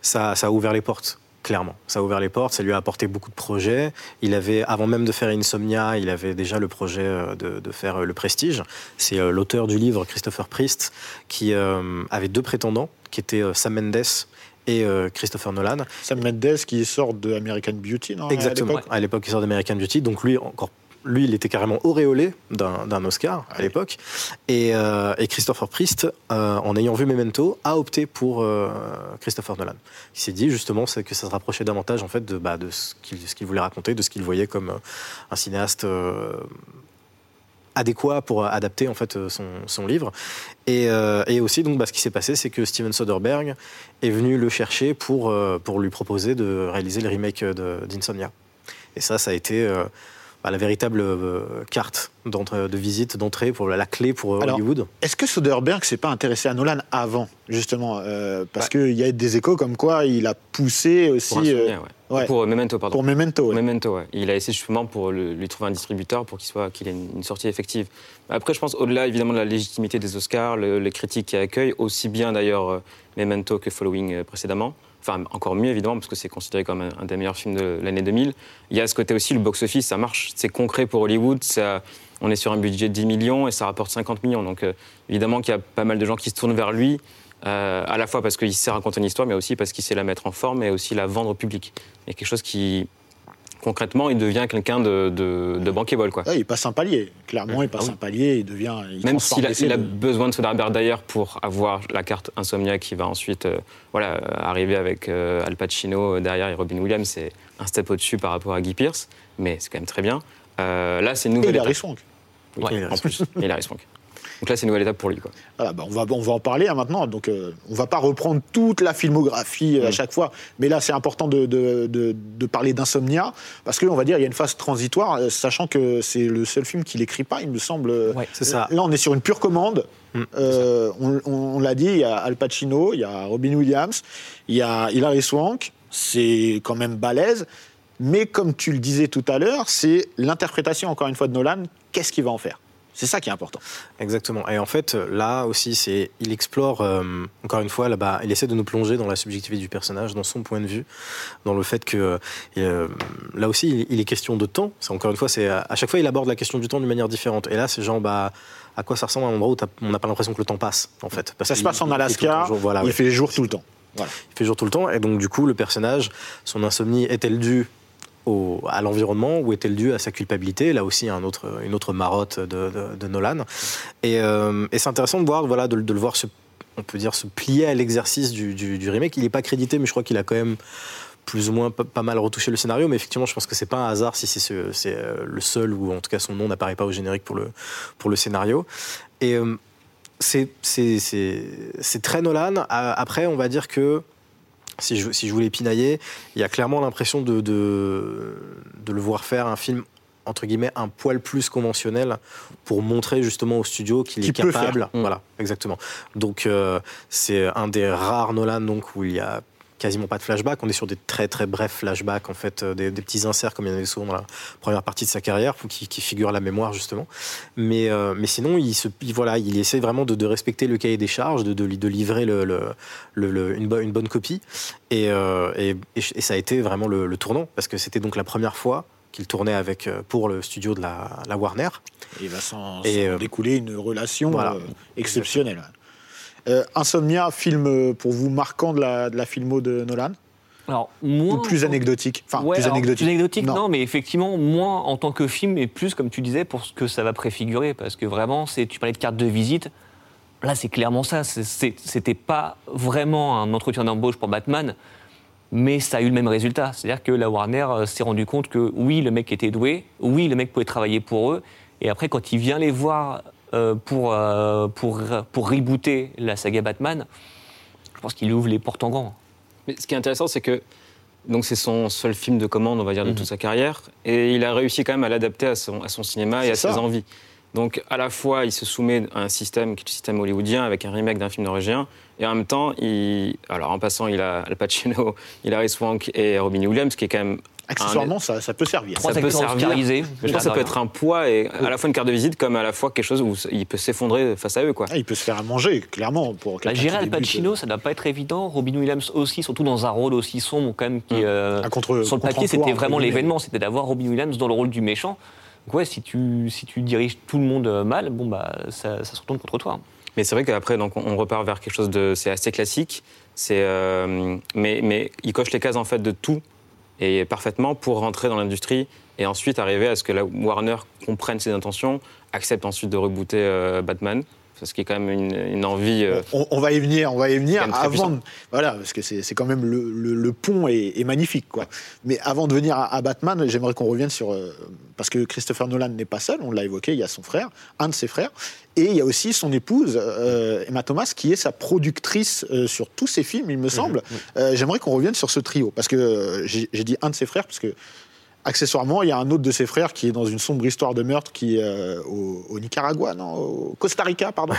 ça, ça a ouvert les portes. Clairement, ça a ouvert les portes, ça lui a apporté beaucoup de projets. Il avait, avant même de faire Insomnia, il avait déjà le projet euh, de, de faire Le Prestige. C'est l'auteur du livre, Christopher Priest, qui euh, avait deux prétendants, qui étaient Sam Mendes et euh, Christopher Nolan. Sam Mendes qui sort de American Beauty, non? Exactement. À l'époque, il sort d'American Beauty. Donc lui, encore, lui, il était carrément auréolé d'un Oscar à Ouais. l'époque. Et, euh, et Christopher Priest, euh, en ayant vu Memento, a opté pour euh, Christopher Nolan. Il s'est dit justement que ça se rapprochait davantage en fait de, bah, de ce qu'il qu'il voulait raconter, de ce qu'il voyait comme un cinéaste. adéquat pour adapter en fait son, son livre et, euh, et aussi donc bah, ce qui s'est passé c'est que Steven Soderbergh est venu le chercher pour, euh, pour lui proposer de réaliser le remake d'Insomnia et ça ça a été euh, bah, la véritable euh, carte d'entrée- de visite d'entrée pour la, la clé pour euh, Alors, Hollywood Est-ce que Soderbergh s'est pas intéressé à Nolan avant, justement euh, Parce Bah. qu'il y a des échos comme quoi il a poussé aussi Pour, un euh, souvenir, ouais. ouais. pour euh, Memento, pardon. pour Memento. ouais. Memento, ouais. Il a essayé justement pour le- lui trouver un distributeur pour qu'il soit qu'il ait une, une sortie effective. Après, je pense au-delà évidemment de la légitimité des Oscars, le- les critiques qui accueillent, aussi bien d'ailleurs euh, Memento que Following euh, précédemment. Enfin, encore mieux évidemment parce que c'est considéré comme un, des meilleurs films de l'année 2000. Il y a ce côté aussi, le box-office, ça marche, c'est concret pour Hollywood. On est sur un budget de 10 millions et ça rapporte 50 millions. Donc euh, évidemment qu'il y a pas mal de gens qui se tournent vers lui. euh, à la fois parce qu'il sait raconter une histoire, mais aussi parce qu'il sait la mettre en forme et aussi la vendre au public. Il quelque chose qui, concrètement, il devient quelqu'un de, de, de bankable, quoi. Ouais, il passe un palier. Clairement, il passe Ah oui. un palier, il devient. Il Même s'il a, a de- besoin de Soderbergh d'ailleurs pour avoir la carte Insomnia qui va ensuite euh, voilà, arriver avec euh, Al Pacino euh, derrière et Robin Williams, c'est un step au-dessus par rapport à Guy Pearce, mais c'est quand même très bien. Euh, là, c'est une Et nouvelle Hilary étape. Swank. Ouais, Et en plus, et Swank. Donc là, c'est une nouvelle étape pour lui. Quoi. Voilà, bah, on, va, on va en parler hein, maintenant. Donc, euh, on va pas reprendre toute la filmographie euh, à Mm. chaque fois, mais là, c'est important de, de, de- de parler d'Insomnia parce qu'on va dire il y a une phase transitoire, euh, sachant que c'est le seul film qu'il écrit pas, il me semble. Ouais. c'est ça Là, on est sur une pure commande. Mm, Euh, on on- on l'a dit, il y a Al Pacino, il y a Robin Williams, il y a Hilary Swank. C'est quand même balèze. Mais comme tu le disais tout à l'heure, c'est l'interprétation, encore une fois, de Nolan. Qu'est-ce qu'il va en faire? C'est ça qui est important. Exactement. Et en fait, là aussi, c'est il explore euh, encore une fois là-bas. Il essaie de nous plonger dans la subjectivité du personnage, dans son point de vue, dans le fait que euh, là aussi, il, il est question de temps. C'est encore une fois, c'est à chaque fois, il aborde la question du temps d'une manière différente. Et là, c'est genre bah à quoi ça ressemble à un endroit où on n'a pas l'impression que le temps passe en fait. Parce Ça se passe en il Alaska, temps jour. Voilà, il ouais. fait jour tout le temps. Voilà. Il fait jour tout le temps. Et donc, du coup, le personnage, son insomnie est-elle due à l'environnement ou est-elle due à sa culpabilité Là aussi, un autre, une autre marotte de, Nolan. Et, euh, et c'est intéressant de voir, voilà, de, le voir se, on peut dire, se plier à l'exercice du, remake. Il n'est pas crédité, mais je crois qu'il a quand même plus ou moins pas, mal retouché le scénario. Mais effectivement, je pense que c'est pas un hasard si c'est ce- euh, le seul ou en tout cas son nom n'apparaît pas au générique pour le, pour le scénario. Et euh, c'est- très Nolan. Après, on va dire que si je, si je voulais pinailler, il y a clairement l'impression de, de, de le voir faire un film entre guillemets un poil plus conventionnel pour montrer justement au studio qu'il est capable. faire. Mm. Voilà, exactement. Donc euh, c'est un des rares Nolan donc où il y a quasiment pas de flashback. On est sur des très très brefs flashbacks en fait, euh, des, des petits inserts comme il y en avait souvent dans la première partie de sa carrière, qui, qui figurent la mémoire justement. Mais euh, mais sinon il se il- voilà, il essaie vraiment de, de respecter le cahier des charges, de, de, de livrer le, le- le- le- une, bo- une bonne copie. Et, euh, et, et- et ça a été vraiment le, tournant parce que c'était donc la première fois qu'il tournait avec pour le studio de la, la Warner. Il va s'en Et, découler une relation voilà. exceptionnelle. Euh, Insomnia, film euh, pour vous marquant de la, de la filmo de Nolan Alors, moins Ou plus anecdotique Enfin, Ouais, plus alors, anecdotique. plus anecdotique, Non. non. mais effectivement, moins en tant que film, et plus, comme tu disais, pour ce que ça va préfigurer. Parce que vraiment, tu parlais de carte de visite. Là, c'est clairement ça. C'était pas vraiment un entretien d'embauche pour Batman, mais ça a eu le même résultat. C'est-à-dire que la Warner euh, s'est rendu compte que oui, le mec était doué, oui, le mec pouvait travailler pour eux. Et après, quand il vient les voir pour, euh, pour, pour rebooter la saga Batman, je pense qu'il ouvre les portes en grand. Mais ce qui est intéressant, c'est que donc c'est son seul film de commande, on va dire, de Mhm. toute sa carrière, et il a réussi quand même à l'adapter à son, à son cinéma et à ses envies. Donc à la fois, il se soumet à un système qui est le système hollywoodien avec un remake d'un film norvégien, et en même temps, il, alors en passant, il a Al Pacino, Hilary Swank et Robin Williams, qui est quand même Accessoirement, ça, ça peut servir. Trois Ça peut servir. je pense que ça peut être un poids et à la fois une carte de visite comme à la fois quelque chose où il peut s'effondrer face à eux. Quoi. Ah, il peut se faire à manger, clairement. Pour Bah, Al Pacino, ça ne doit pas être évident. Robin Williams aussi, surtout dans un rôle aussi sombre, quand même, qui, euh, euh, à contre- sur le papier, c'était vraiment l'événement. C'était d'avoir Robin Williams dans le rôle du méchant. Donc ouais, si tu, si tu diriges tout le monde euh, mal, bon, bah, ça, ça se retourne contre toi. Mais c'est vrai qu'après, donc, on- on repart vers quelque chose de. C'est assez classique. C'est, euh, mais, mais il coche les cases en fait de tout et parfaitement pour rentrer dans l'industrie et ensuite arriver à ce que la Warner comprenne ses intentions, accepte ensuite de rebooter euh, Batman. Ce qui est quand même une, une envie. euh, On, on va y venir, on va y venir avant. de- voilà, parce que c'est c'est quand même le, le- le pont est, est magnifique, quoi. Mais avant de venir à, à Batman, j'aimerais qu'on revienne sur euh, parce que Christopher Nolan n'est pas seul, on l'a évoqué, il y a son frère, un de ses frères, et il y a aussi son épouse euh, Emma Thomas, qui est sa productrice euh, sur tous ses films, il me semble. Euh, j'aimerais qu'on revienne sur ce trio, parce que j'ai j'ai dit un de ses frères, parce que Accessoirement, il y a un autre de ses frères qui est dans une sombre histoire de meurtre qui est euh, au, au Nicaragua, non, au Costa Rica, pardon.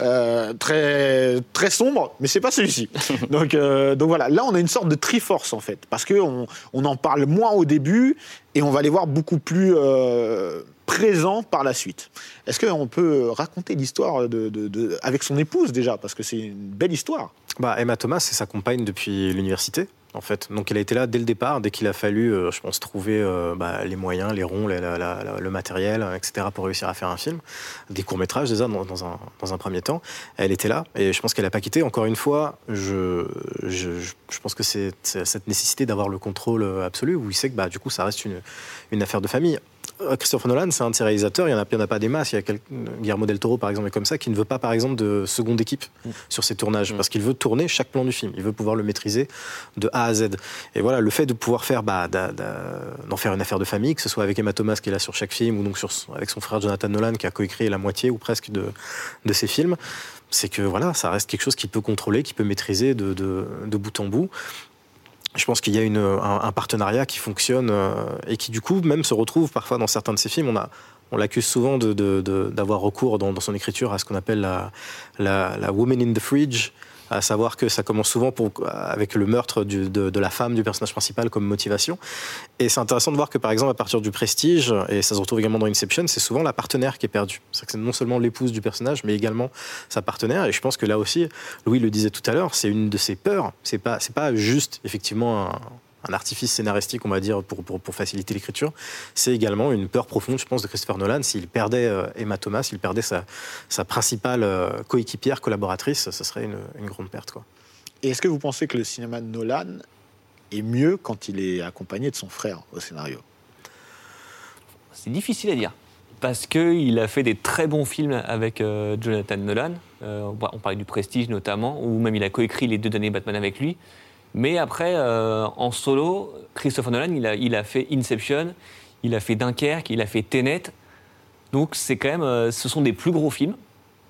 Euh, très, très sombre, mais c'est pas celui-ci. donc, euh, donc voilà, là on a une sorte de triforce en fait, parce qu'on on en parle moins au début et on va les voir beaucoup plus euh, présents par la suite. Est-ce qu'on peut raconter l'histoire de, de- de- avec son épouse déjà, parce que c'est une belle histoire. Bah, Emma Thomas, c'est sa compagne depuis l'université, en fait. Donc elle a été là dès le départ, dès qu'il a fallu, euh, je pense, trouver euh, bah, les moyens, les ronds, le matériel, etc., pour réussir à faire un film. Des courts-métrages, déjà, dans, un, premier temps. Elle était là, et je pense qu'elle n'a pas quitté. Encore une fois, je, je, pense que c'est cette nécessité d'avoir le contrôle euh, absolu, où il sait que, bah, du coup, ça reste une affaire de famille. Euh, Christopher Nolan, c'est un de ses réalisateurs, il n'y en, a- il y en a pas des masses. Il y a Guillermo del Toro, par exemple, est comme ça, qui ne veut pas, par exemple, de seconde équipe sur ses tournages, parce qu'il veut tourner chaque plan du film. Il veut pouvoir le maîtriser de A à Z. Et voilà, le fait de pouvoir faire, bah, d'en faire une affaire de famille, que ce soit avec Emma Thomas qui est là sur chaque film, ou donc sur, avec son frère Jonathan Nolan qui a coécrit la moitié ou presque de, de ses films, c'est que voilà, ça reste quelque chose qu'il peut contrôler, qu'il peut maîtriser de, de- de bout en bout. Je pense qu'il y a un, partenariat qui fonctionne euh, et qui du coup même se retrouve parfois dans certains de ses films. On l'accuse souvent d'avoir recours dans, son écriture à ce qu'on appelle la woman in the fridge, à savoir que ça commence souvent avec le meurtre de, la femme du personnage principal comme motivation. Et c'est intéressant de voir que par exemple à partir du prestige, et ça se retrouve également dans Inception, c'est souvent la partenaire qui est perdue. C'est que c'est non seulement l'épouse du personnage, mais également sa partenaire. Et je pense que là aussi, Louis le disait tout à l'heure, c'est une de ses peurs. C'est pas, c'est pas juste effectivement un, un artifice scénaristique, on va dire, pour, pour, pour faciliter l'écriture. C'est également une peur profonde, je pense, de Christopher Nolan. S'il perdait euh, Emma Thomas, s'il perdait sa, sa principale euh, coéquipière, collaboratrice, ce serait une, une grande perte. Quoi. Et est-ce que vous pensez que le cinéma de Nolan est mieux quand il est accompagné de son frère au scénario? C'est difficile à dire. Parce qu'il a fait des très bons films avec euh, Jonathan Nolan. Euh, on parlait du Prestige notamment, ou même il a coécrit les deux derniers Batman avec lui. Mais après, euh, en solo, Christopher Nolan, il a, fait Inception, il a fait Dunkerque, il a fait Tenet. Donc c'est quand euh, ce sont des plus gros films.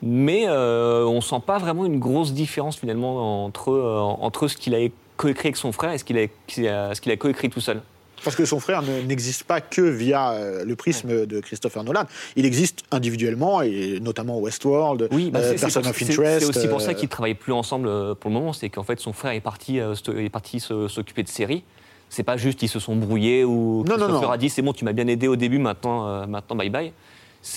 mais euh, on sent pas vraiment une grosse différence finalement entre, euh, ce qu'il a coécrit avec son frère et ce qu'il a coécrit tout seul. Parce que son frère n'existe pas que via euh, le prisme de Christopher Nolan. Il existe individuellement, et notamment Westworld, oui, bah euh, Person of Interest. C'est aussi pour ça qu'ils ne travaillent plus ensemble pour le moment. C'est qu'en fait, son frère est parti, est parti s'occuper de séries. C'est pas juste ils se sont brouillés ou non, Christopher a dit c'est bon, tu m'as bien aidé au début, maintenant, maintenant bye bye.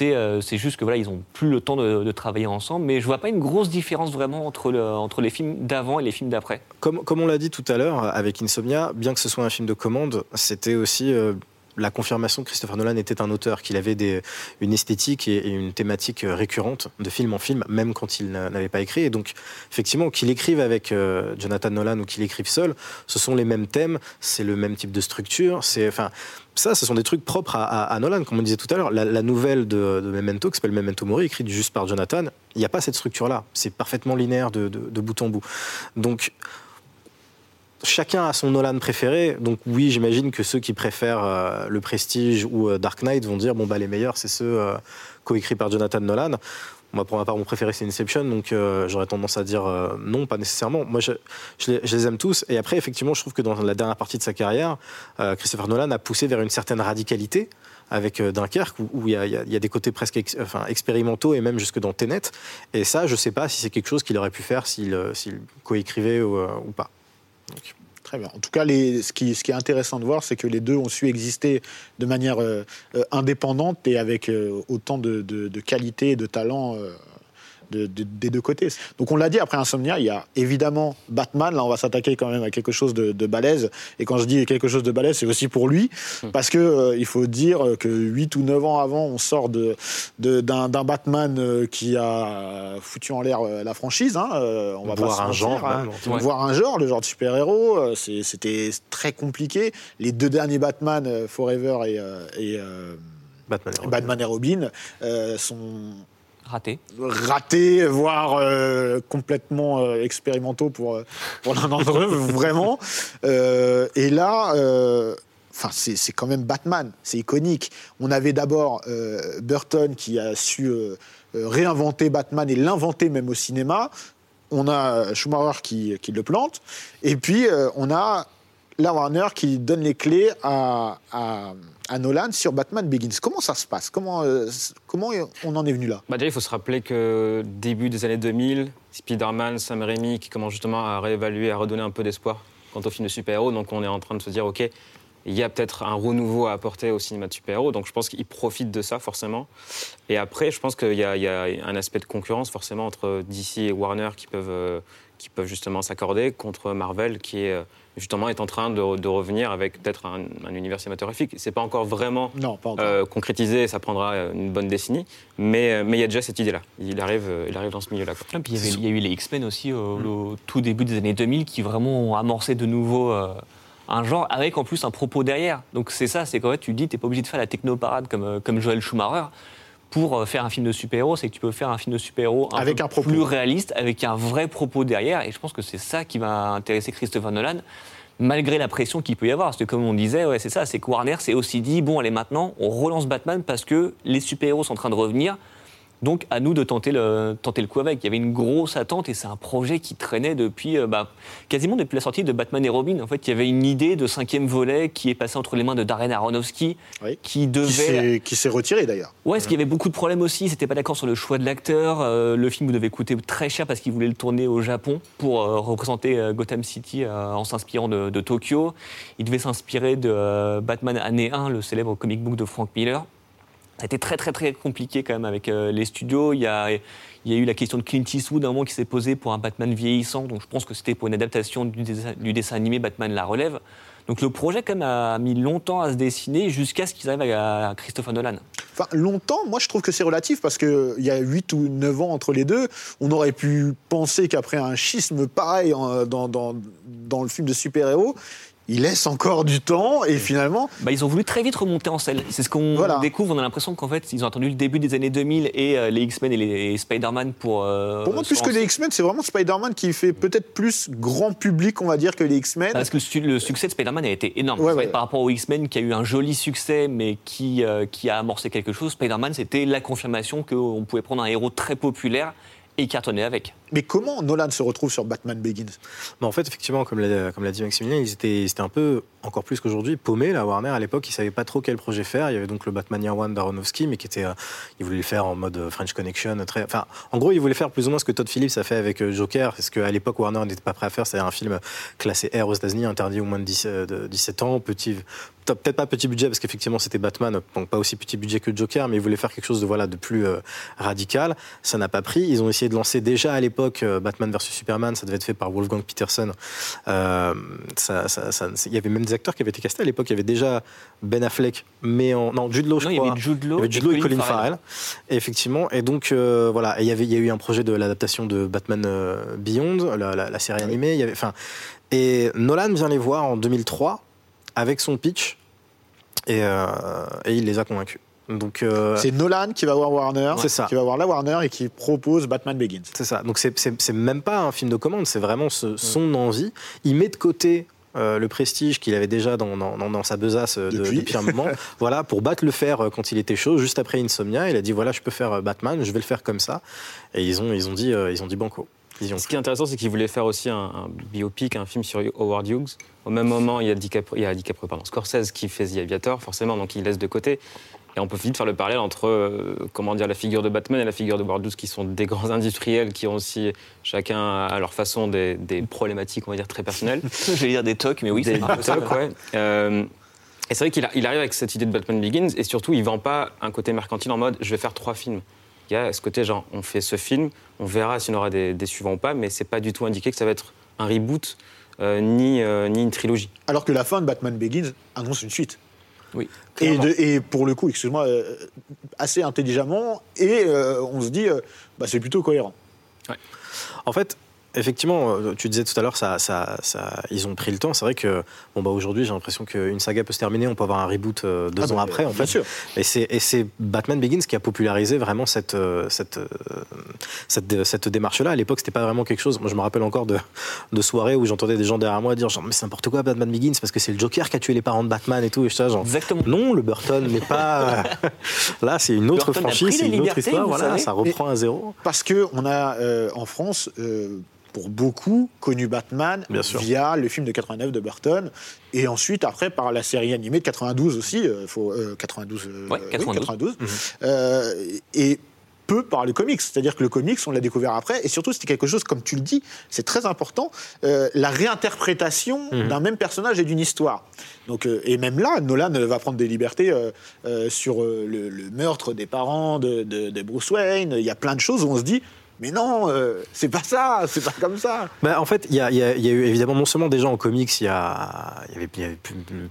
Euh, c'est juste que voilà, ils n'ont plus le temps de, travailler ensemble. Mais je vois pas une grosse différence vraiment entre, entre les films d'avant et les films d'après. Comme, comme on l'a dit tout à l'heure avec Insomnia, bien que ce soit un film de commande, c'était aussi euh, la confirmation que Christopher Nolan était un auteur, qu'il avait une esthétique et, une thématique récurrente de film en film, même quand il n'avait pas écrit. Et donc, effectivement, qu'il écrive avec euh, Jonathan Nolan ou qu'il écrive seul, ce sont les mêmes thèmes, c'est le même type de structure. C'est, enfin, ça, ce sont des trucs propres à, Nolan, comme on disait tout à l'heure. La, nouvelle de, Memento, qui s'appelle Memento Mori, écrite juste par Jonathan, il n'y a pas cette structure-là. C'est parfaitement linéaire de, de bout en bout. Donc, chacun a son Nolan préféré. Donc oui, j'imagine que ceux qui préfèrent euh, le Prestige ou euh, Dark Knight vont dire bon bah les meilleurs c'est ceux euh, coécrits par Jonathan Nolan. Moi, pour ma part, mon préféré, c'est Inception, donc j'aurais tendance à dire non, pas nécessairement. Moi, je, les, aime tous. Et après, effectivement, je trouve que dans la dernière partie de sa carrière, Christopher Nolan a poussé vers une certaine radicalité avec Dunkerque, où il y, a des côtés presque enfin, expérimentaux et même jusque dans Tenet. Et ça, je ne sais pas si c'est quelque chose qu'il aurait pu faire s'il coécrivait ou pas. Très bien. En tout cas, ce, qui, est intéressant de voir, c'est que les deux ont su exister de manière euh, euh, indépendante et avec euh, autant de, qualité et de talent des deux côtés. Donc on l'a dit, après Insomnia, il y a évidemment Batman. Là, on va s'attaquer quand même à quelque chose de, balèze. Et quand je dis quelque chose de balèze, c'est aussi pour lui. Hmm. Parce que euh, il faut dire que 8 ou 9 ans avant, on sort d'un de, d'un Batman euh, qui a foutu en l'air euh, la franchise. Hein, on va voir un genre. Hein. Voir un genre, le genre de super-héros. C'était très compliqué. Les deux derniers Batman, Forever et, et Batman et Robin, Batman et Robin sont Raté. Raté, voire euh, complètement euh, expérimentaux pour, euh, pour l'un d'entre eux, vraiment. et là, enfin, c'est quand même Batman, c'est iconique. On avait d'abord Burton qui a su réinventer Batman et l'inventer même au cinéma. On a Schumacher qui, qui le plante. Et puis, on a la Warner qui donne les clés à, à, Nolan sur Batman Begins. Comment ça se passe? Comment, euh, comment on en est venu là? Bah il faut se rappeler que début des années 2000, Spider-Man, Sam Raimi qui commence justement à réévaluer, à redonner un peu d'espoir quant au film de super-héros. Donc on est en train de se dire, OK, il y a peut-être un renouveau à apporter au cinéma de super-héros. Donc je pense qu'il profite de ça forcément. Et après, je pense qu'il y, y, a un aspect de concurrence forcément entre DC et Warner qui peuvent, euh, qui peuvent justement s'accorder contre Marvel qui est... Euh, justement, est en train de, revenir avec peut-être un, univers cinématographique. C'est pas encore vraiment euh, concrétisé, ça prendra une bonne décennie, mais euh, mais il y a déjà cette idée-là. Il arrive, il arrive dans ce milieu-là. il, y y a eu les X-Men aussi au, mm. tout début des années 2000 qui vraiment ont amorcé de nouveau. un genre avec en plus un propos derrière. Donc c'est ça, c'est qu'en fait tu dis, t'es pas obligé de faire la technoparade comme, comme Joel Schumacher pour faire un film de super-héros, c'est que tu peux faire un film de super-héros un avec un propos. plus réaliste, avec un vrai propos derrière. Et je pense que c'est ça qui va intéresser Christopher Nolan, malgré la pression qu'il peut y avoir. Parce que comme on disait, ouais, c'est ça, c'est que Warner s'est aussi dit, bon, allez, maintenant, on relance Batman parce que les super-héros sont en train de revenir. Donc à nous de tenter le, tenter le coup avec. Il y avait une grosse attente et c'est un projet qui traînait depuis euh, bah, quasiment depuis la sortie de Batman et Robin. En fait, il y avait une idée de cinquième volet qui est passé entre les mains de Darren Aronofsky, qui devait qui s'est retiré d'ailleurs. Ouais, parce qu'il y avait beaucoup de problèmes aussi. Ils n'étaient pas d'accord sur le choix de l'acteur. Euh, le film devait coûter très cher parce qu'il voulait le tourner au Japon pour euh, représenter Gotham City en s'inspirant de, de, Tokyo. Il devait s'inspirer de Batman année 1, le célèbre comic book de Frank Miller. Ça a été très très très compliqué quand même avec euh, les studios. Il y, a, eu la question de Clint Eastwood un moment qui s'est posé pour un Batman vieillissant. Donc je pense que c'était pour une adaptation du dessin, animé Batman la relève. Donc le projet quand même a mis longtemps à se dessiner jusqu'à ce qu'ils arrivent à, Christopher Nolan. Enfin, longtemps, moi je trouve que c'est relatif parce qu'il y a 8 ou 9 ans entre les deux. On aurait pu penser qu'après un schisme pareil dans, dans, dans, le film de super-héros, il laisse encore du temps et finalement. Bah, ils ont voulu très vite remonter en selle. C'est ce qu'on Voilà. découvre. On a l'impression qu'en fait, ils ont attendu le début des années 2000 et euh, les X-Men et les Spider-Man pour. euh, Pour moi, plus que les X-Men, c'est vraiment Spider-Man qui fait peut-être plus grand public, on va dire, que les X-Men. Parce que le su- le succès de Spider-Man a été énorme. Ouais, ouais. Par rapport aux X-Men, qui a eu un joli succès, mais qui, euh, qui a amorcé quelque chose, Spider-Man, c'était la confirmation qu'on pouvait prendre un héros très populaire et cartonner avec. Mais comment Nolan se retrouve sur Batman Begins? En fait, effectivement, comme l'a, dit Maximilien, ils étaient, ils un peu, encore plus qu'aujourd'hui, paumés. La Warner, à l'époque, ils ne savaient pas trop quel projet faire. Il y avait donc le Batman Year One d'Aronofsky, mais qui était. euh, ils voulaient le faire en mode euh, French Connection. Enfin, en gros, ils voulaient faire plus ou moins ce que Todd Phillips a fait avec euh, Joker. Ce qu'à l'époque, Warner n'était pas prêt à faire. C'est un film classé R aux États-Unis, interdit au moins de, 10, euh, de 17 ans. Peut-être pas petit budget, parce qu'effectivement, c'était Batman, donc pas aussi petit budget que Joker, mais ils voulaient faire quelque chose de, voilà, de plus radical. Ça n'a pas pris. Ils ont essayé de lancer déjà à l'époque euh, Batman vs Superman. Ça devait être fait par Wolfgang Peterson. Euh, ça- ça- ça- il y avait même des acteurs qui avaient été castés à l'époque. Il y avait déjà Ben Affleck, mais en non Jude Law, je Non, il y crois. avait Jude Law y avait Jude et Law et Colin Colin Farrell. Farrell. Et effectivement. Et donc euh, voilà. Et il y avait, il y a eu un projet de l'adaptation de Batman Beyond, la, la- la série animée. Il y avait, enfin, et Nolan vient les voir en 2003 avec son pitch et, euh, et il les a convaincus. Donc euh, C'est Nolan qui va voir Warner, ça. qui va voir la Warner et qui propose Batman Begins. C'est ça. Donc c'est- même pas un film de commande, c'est vraiment ce- son envie. Il met de côté euh, le prestige qu'il avait déjà dans, dans- dans- dans sa besace euh, de- Depuis. depuis. un moment, voilà, pour battre le fer euh, quand il était chaud, juste après Insomnia. Il a dit voilà, je peux faire euh, Batman, je vais le faire comme ça. Et ils ont, ils ont dit, euh, ils ont dit banco. Ils y ont Ce qui est intéressant, c'est qu'il voulait faire aussi un, un biopic, un film sur Howard Hughes. Au même moment, il y a DiCaprio, il y a DiCaprio, pardon, Scorsese qui fait The Aviator, forcément, donc il laisse de côté. Et on peut vite faire le parallèle entre euh, comment dire, la figure de Batman et la figure de Hughes, qui sont des grands industriels, qui ont aussi chacun à leur façon des, des problématiques, on va dire, très personnelles. J'allais dire des tocs, mais oui, des c'est un peu ça. tocs, ouais. Euh, et c'est vrai qu'il a- il arrive avec cette idée de Batman Begins, et surtout, il vend pas un côté mercantile en mode je vais faire trois films. Il y a ce côté genre on fait ce film, on verra s'il y en aura des, des suivants ou pas, mais c'est pas du tout indiqué que ça va être un reboot euh, ni, euh, ni une trilogie. Alors que la fin de Batman Begins annonce une suite. Oui. Et, clairement. de- et pour le coup, excuse-moi, euh, assez intelligemment, et euh, on se dit, euh, bah, c'est plutôt cohérent. En fait, effectivement, euh, tu disais tout à l'heure, ça, ça, ça- ils ont pris le temps. C'est vrai que bon, bah, aujourd'hui, j'ai l'impression qu'une saga peut se terminer, on peut avoir un reboot euh, deux Ah, ans bah, après. En bien fait. sûr. Et c'est, et c'est Batman Begins qui a popularisé vraiment cette, euh, cette, euh, cette, cette démarche-là. À l'époque, c'était pas vraiment quelque chose. Moi, je me rappelle encore de, de soirées où j'entendais des gens derrière moi dire genre, mais c'est n'importe quoi Batman Begins parce que c'est le Joker qui a tué les parents de Batman et tout. Et là, genre, Exactement. non, le Burton n'est pas. Là, c'est une autre Burton franchise, c'est une autre histoire. Voilà, savez. ça reprend à zéro. Parce qu'on a euh, en France, euh, pour beaucoup, connu Batman Bien sûr. via le film de 89 de Burton, et ensuite, après, par la série animée de 92 aussi, euh, faut, euh, 92, euh, Ouais, oui, 92. 92, euh, et peu par le comics. C'est-à-dire que le comics, on l'a découvert après, et surtout, c'était quelque chose, comme tu le dis, c'est très important, euh, la réinterprétation Mhm. d'un même personnage et d'une histoire. Donc, euh, et même là, Nolan euh, va prendre des libertés euh, euh, sur euh, le, le meurtre des parents de, de- de Bruce Wayne. Il y a plein de choses où on se dit, mais non, euh, c'est pas ça, c'est pas comme ça. Bah, en fait, il y a, y y eu évidemment non seulement déjà en comics, il y, a, y avait, avait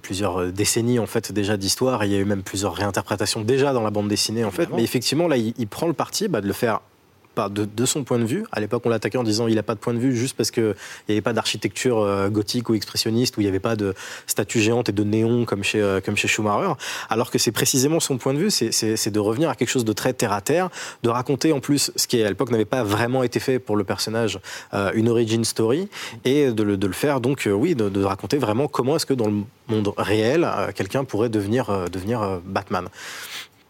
plusieurs décennies en fait déjà d'histoire, il y a eu même plusieurs réinterprétations déjà dans la bande dessinée en fait. Évidemment. Mais effectivement, là, il, il prend le parti bah, de le faire. De, son point de vue. À l'époque, on l'attaquait en disant il n'a pas de point de vue juste parce qu'il n'y avait pas d'architecture euh, gothique ou expressionniste, où il n'y avait pas de statues géantes et de néons comme chez, euh, comme chez Schumacher. Alors que c'est précisément son point de vue, c'est- de revenir à quelque chose de très terre à terre, de raconter en plus ce qui à l'époque n'avait pas vraiment été fait pour le personnage, euh, une origin story, et de le, de le faire donc, oui, de, raconter vraiment comment est-ce que dans le monde réel, quelqu'un pourrait devenir, devenir Batman.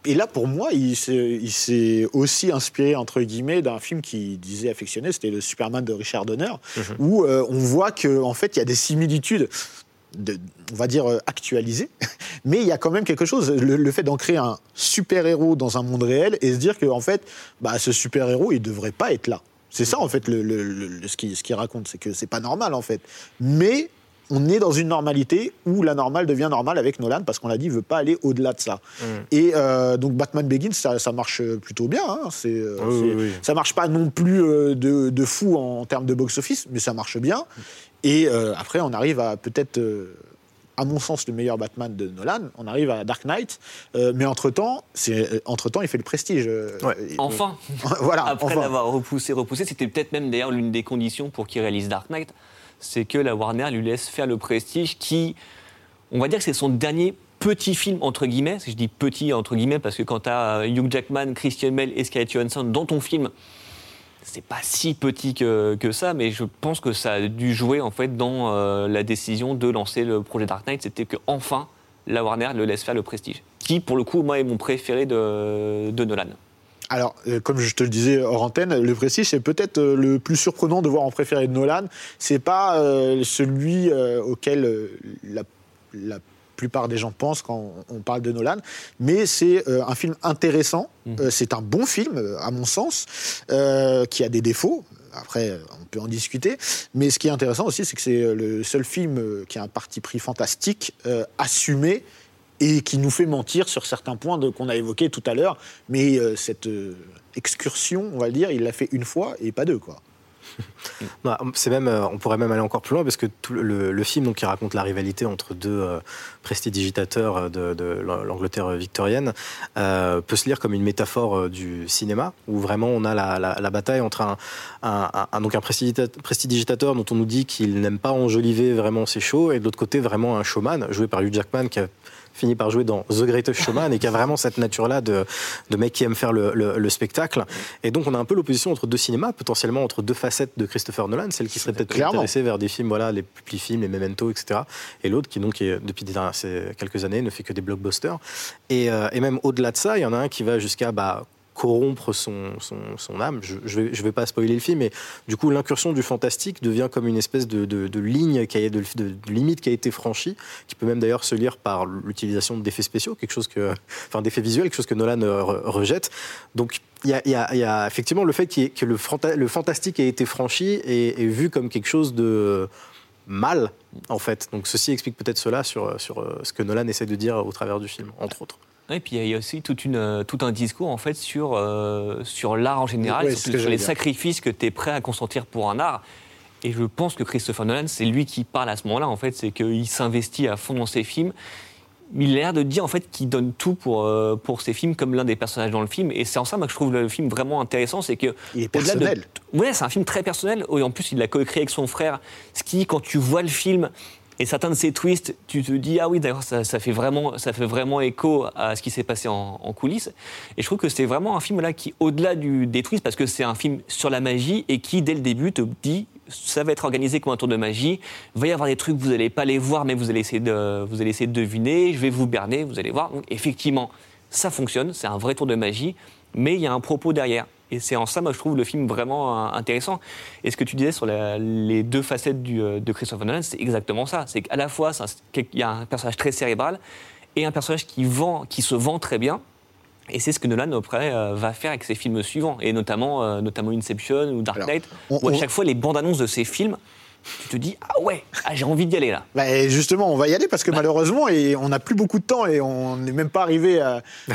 Et là, pour moi, il s'est aussi inspiré, entre guillemets, d'un film qu'il disait affectionner, c'était le Superman de Richard Donner, où euh, on voit qu'en en fait, il y a des similitudes. de- on va dire euh, actualisées, mais il y a quand même quelque chose, le, le fait d'en créer un super-héros dans un monde réel et se dire que en fait, bah, ce super-héros, il devrait pas être là. C'est ça en fait le, le- le- le- ce qu'il ce qu'il raconte, c'est que c'est pas normal en fait. Mais on est dans une normalité où la normale devient normale avec Nolan parce qu'on l'a dit, il veut pas aller au-delà de ça. Et euh, donc Batman Begins, ça, ça marche plutôt bien. hein. C'est, euh, Oui, c'est- oui, oui. Ça marche pas non plus euh, de, de fou en, termes de box-office, mais ça marche bien. Et euh, après, on arrive à peut-être, à mon sens, le meilleur Batman de Nolan. On arrive à Dark Knight, euh, mais entre-temps, c'est, entre-temps, il fait le prestige. euh, Ouais. et- Enfin, voilà, après enfin. l'avoir repoussé, repoussé, c'était peut-être même d'ailleurs l'une des conditions pour qu'il réalise Dark Knight. C'est que la Warner lui laisse faire le prestige qui, on va dire que c'est son dernier petit film entre guillemets, je dis petit entre guillemets parce que quand tu as Hugh Jackman, Christian Bale et Scarlett Johansson dans ton film, c'est pas si petit que, que, ça, mais je pense que ça a dû jouer en fait dans euh, la décision de lancer le projet Dark Knight, c'était que enfin la Warner le laisse faire le prestige, qui pour le coup moi est mon préféré de, de Nolan. Alors, euh, comme je te le disais hors antenne, le Prestige, c'est peut-être euh, le plus surprenant de voir en préféré de Nolan. C'est pas celui auquel la, la plupart des gens pensent quand on parle de Nolan. Mais c'est euh, un film intéressant. Euh, c'est un bon film, euh, à mon sens, qui a des défauts. Après, on peut en discuter. Mais ce qui est intéressant aussi, c'est que c'est le seul film qui a un parti pris fantastique, assumé, et qui nous fait mentir sur certains points qu'on a évoqués tout à l'heure. Mais cette excursion, on va dire, il l'a fait une fois et pas deux, quoi. Bah, c'est même, euh, on pourrait même aller encore plus loin parce que le, film donc, qui raconte la rivalité entre deux euh, prestidigitateurs euh, de, l'Angleterre victorienne peut se lire comme une métaphore du cinéma où vraiment on a la, bataille entre un, donc un prestidigitateur dont on nous dit qu'il n'aime pas enjoliver vraiment ses shows et de l'autre côté vraiment un showman joué par Hugh Jackman qui a fini par jouer dans The Greatest Showman et qui a vraiment cette nature-là de, de mec qui aime faire le, spectacle. Et donc on a un peu l'opposition entre deux cinémas, potentiellement entre deux facettes de Christopher Nolan, celle qui serait peut-être plus intéressée vers des films, voilà, les petits films, les Memento, etc. Et l'autre qui donc depuis quelques années ne fait que des blockbusters. Et, euh, et même au-delà de ça, il y en a un qui va jusqu'à bah, corrompre son, son, âme. Je ne vais, vais, pas spoiler le film, mais du coup, l'incursion du fantastique devient comme une espèce de, de, ligne, qui a, de, limite qui a été franchie, qui peut même d'ailleurs se lire par l'utilisation d'effets spéciaux, quelque chose que, enfin d'effets visuels, quelque chose que Nolan euh, rejette. Donc il y, a, effectivement le fait que le, fantastique ait été franchi et, vu comme quelque chose de mal, en fait. Donc ceci explique peut-être cela sur, sur euh, ce que Nolan essaie de dire au travers du film, entre autres. Et puis il y a aussi toute une, euh, tout un discours en fait sur, euh, sur l'art en général, sur, les sacrifices que tu es prêt à consentir pour un art. Et je pense que Christopher Nolan, c'est lui qui parle à ce moment-là, en fait, c'est qu'il s'investit à fond dans ses films. Il a l'air de dire en fait qu'il donne tout pour, euh, pour ses films comme l'un des personnages dans le film. Et c'est en ça que je trouve le film vraiment intéressant, c'est que... Il est personnel. Ouais, c'est un film très personnel. Et en plus, il l'a coécrit avec son frère. Ce qui, quand tu vois le film, et certains de ces twists, tu te dis ah oui d'accord ça, fait vraiment ça fait vraiment écho à ce qui s'est passé en, coulisses. Et je trouve que c'est vraiment un film là qui au-delà des twists parce que c'est un film sur la magie et qui dès le début te dit ça va être organisé comme un tour de magie. Il va y avoir des trucs vous n'allez pas les voir mais vous allez essayer de vous allez essayer de deviner. Je vais vous berner, vous allez voir. Donc effectivement ça fonctionne, c'est un vrai tour de magie, mais il y a un propos derrière. Et c'est en ça, moi, je trouve le film vraiment euh, intéressant. Et ce que tu disais sur les deux facettes du, euh, de Christopher Nolan, c'est exactement ça. C'est qu'à la fois, il y a un personnage très cérébral et un personnage qui, vend, qui se vend très bien. Et c'est ce que Nolan après euh, va faire avec ses films suivants, et notamment, notamment Inception ou Dark Knight, où à chaque fois les bandes annonces de ses films tu te dis ah ouais, ah, j'ai envie d'y aller là. Bah, justement, on va y aller parce que bah. malheureusement, et on n'a plus beaucoup de temps et on n'est même pas arrivé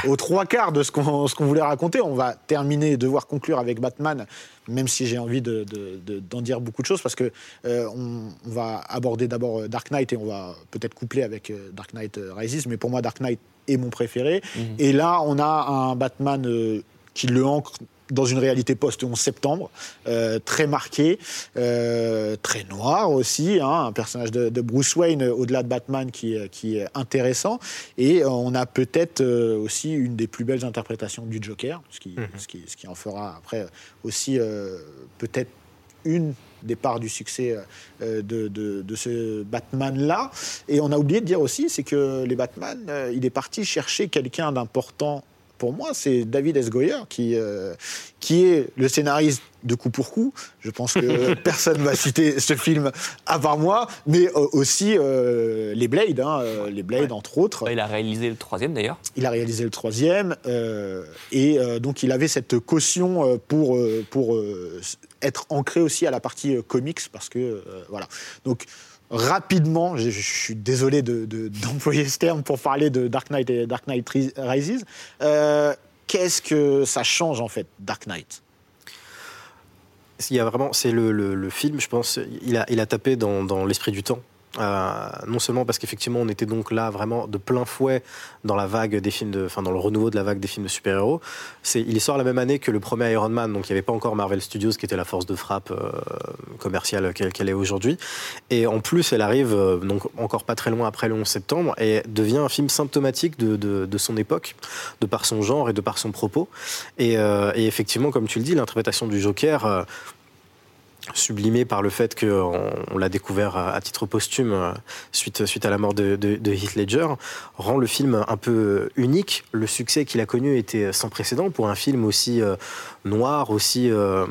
aux trois quarts de ce qu'on voulait raconter. On va terminer, devoir conclure avec Batman, même si j'ai envie d'en de, dire beaucoup de choses parce que euh, on, va aborder d'abord euh, Dark Knight et on va peut-être coupler avec euh, Dark Knight Rises. Mais pour moi, Dark Knight est mon préféré. Mhm. Et là, on a un Batman qui le ancre dans une réalité post-11 septembre, euh, très marqué, euh, très noir aussi, hein, un personnage de, Bruce Wayne au-delà de Batman qui, qui, est intéressant. Et on a peut-être euh, aussi une des plus belles interprétations du Joker, ce qui, mhm. ce qui, ce qui en fera après aussi peut-être une des parts du succès de, de, de ce Batman-là. Et on a oublié de dire aussi, c'est que les Batman, il est parti chercher quelqu'un d'important pour moi, c'est David S. Goyer qui, euh, qui est le scénariste de coup pour coup. Je pense que personne ne va citer ce film à part moi, mais euh, aussi euh, les Blades, hein, les Blades entre autres. Il a réalisé le troisième d'ailleurs. Il a réalisé le troisième, et donc il avait cette caution pour, pour être ancré aussi à la partie comics, parce que voilà. Donc rapidement, je, suis désolé d'employer ce terme pour parler de Dark Knight et Dark Knight Rises. Euh, qu'est-ce que ça change en fait, Dark Knight? Il y a vraiment, c'est le, film, je pense, il a, il a tapé dans, l'esprit du temps. Euh, non seulement parce qu'effectivement on était donc là vraiment de plein fouet dans la vague des films de, enfin dans le renouveau de la vague des films de super-héros. C'est, il sort la même année que le premier Iron Man, donc il n'y avait pas encore Marvel Studios qui était la force de frappe euh, commerciale qu'elle, est aujourd'hui. Et en plus, elle arrive euh, donc encore pas très loin après le 11 septembre et devient un film symptomatique de, de, de son époque, de par son genre et de par son propos. Et, et effectivement, comme tu le dis, l'interprétation du Joker sublimé par le fait qu'on on, l'a découvert à, titre posthume euh, suite, suite à la mort de, de, Heath Ledger, rend le film un peu unique. Le succès qu'il a connu était sans précédent pour un film aussi euh, noir, aussi, euh,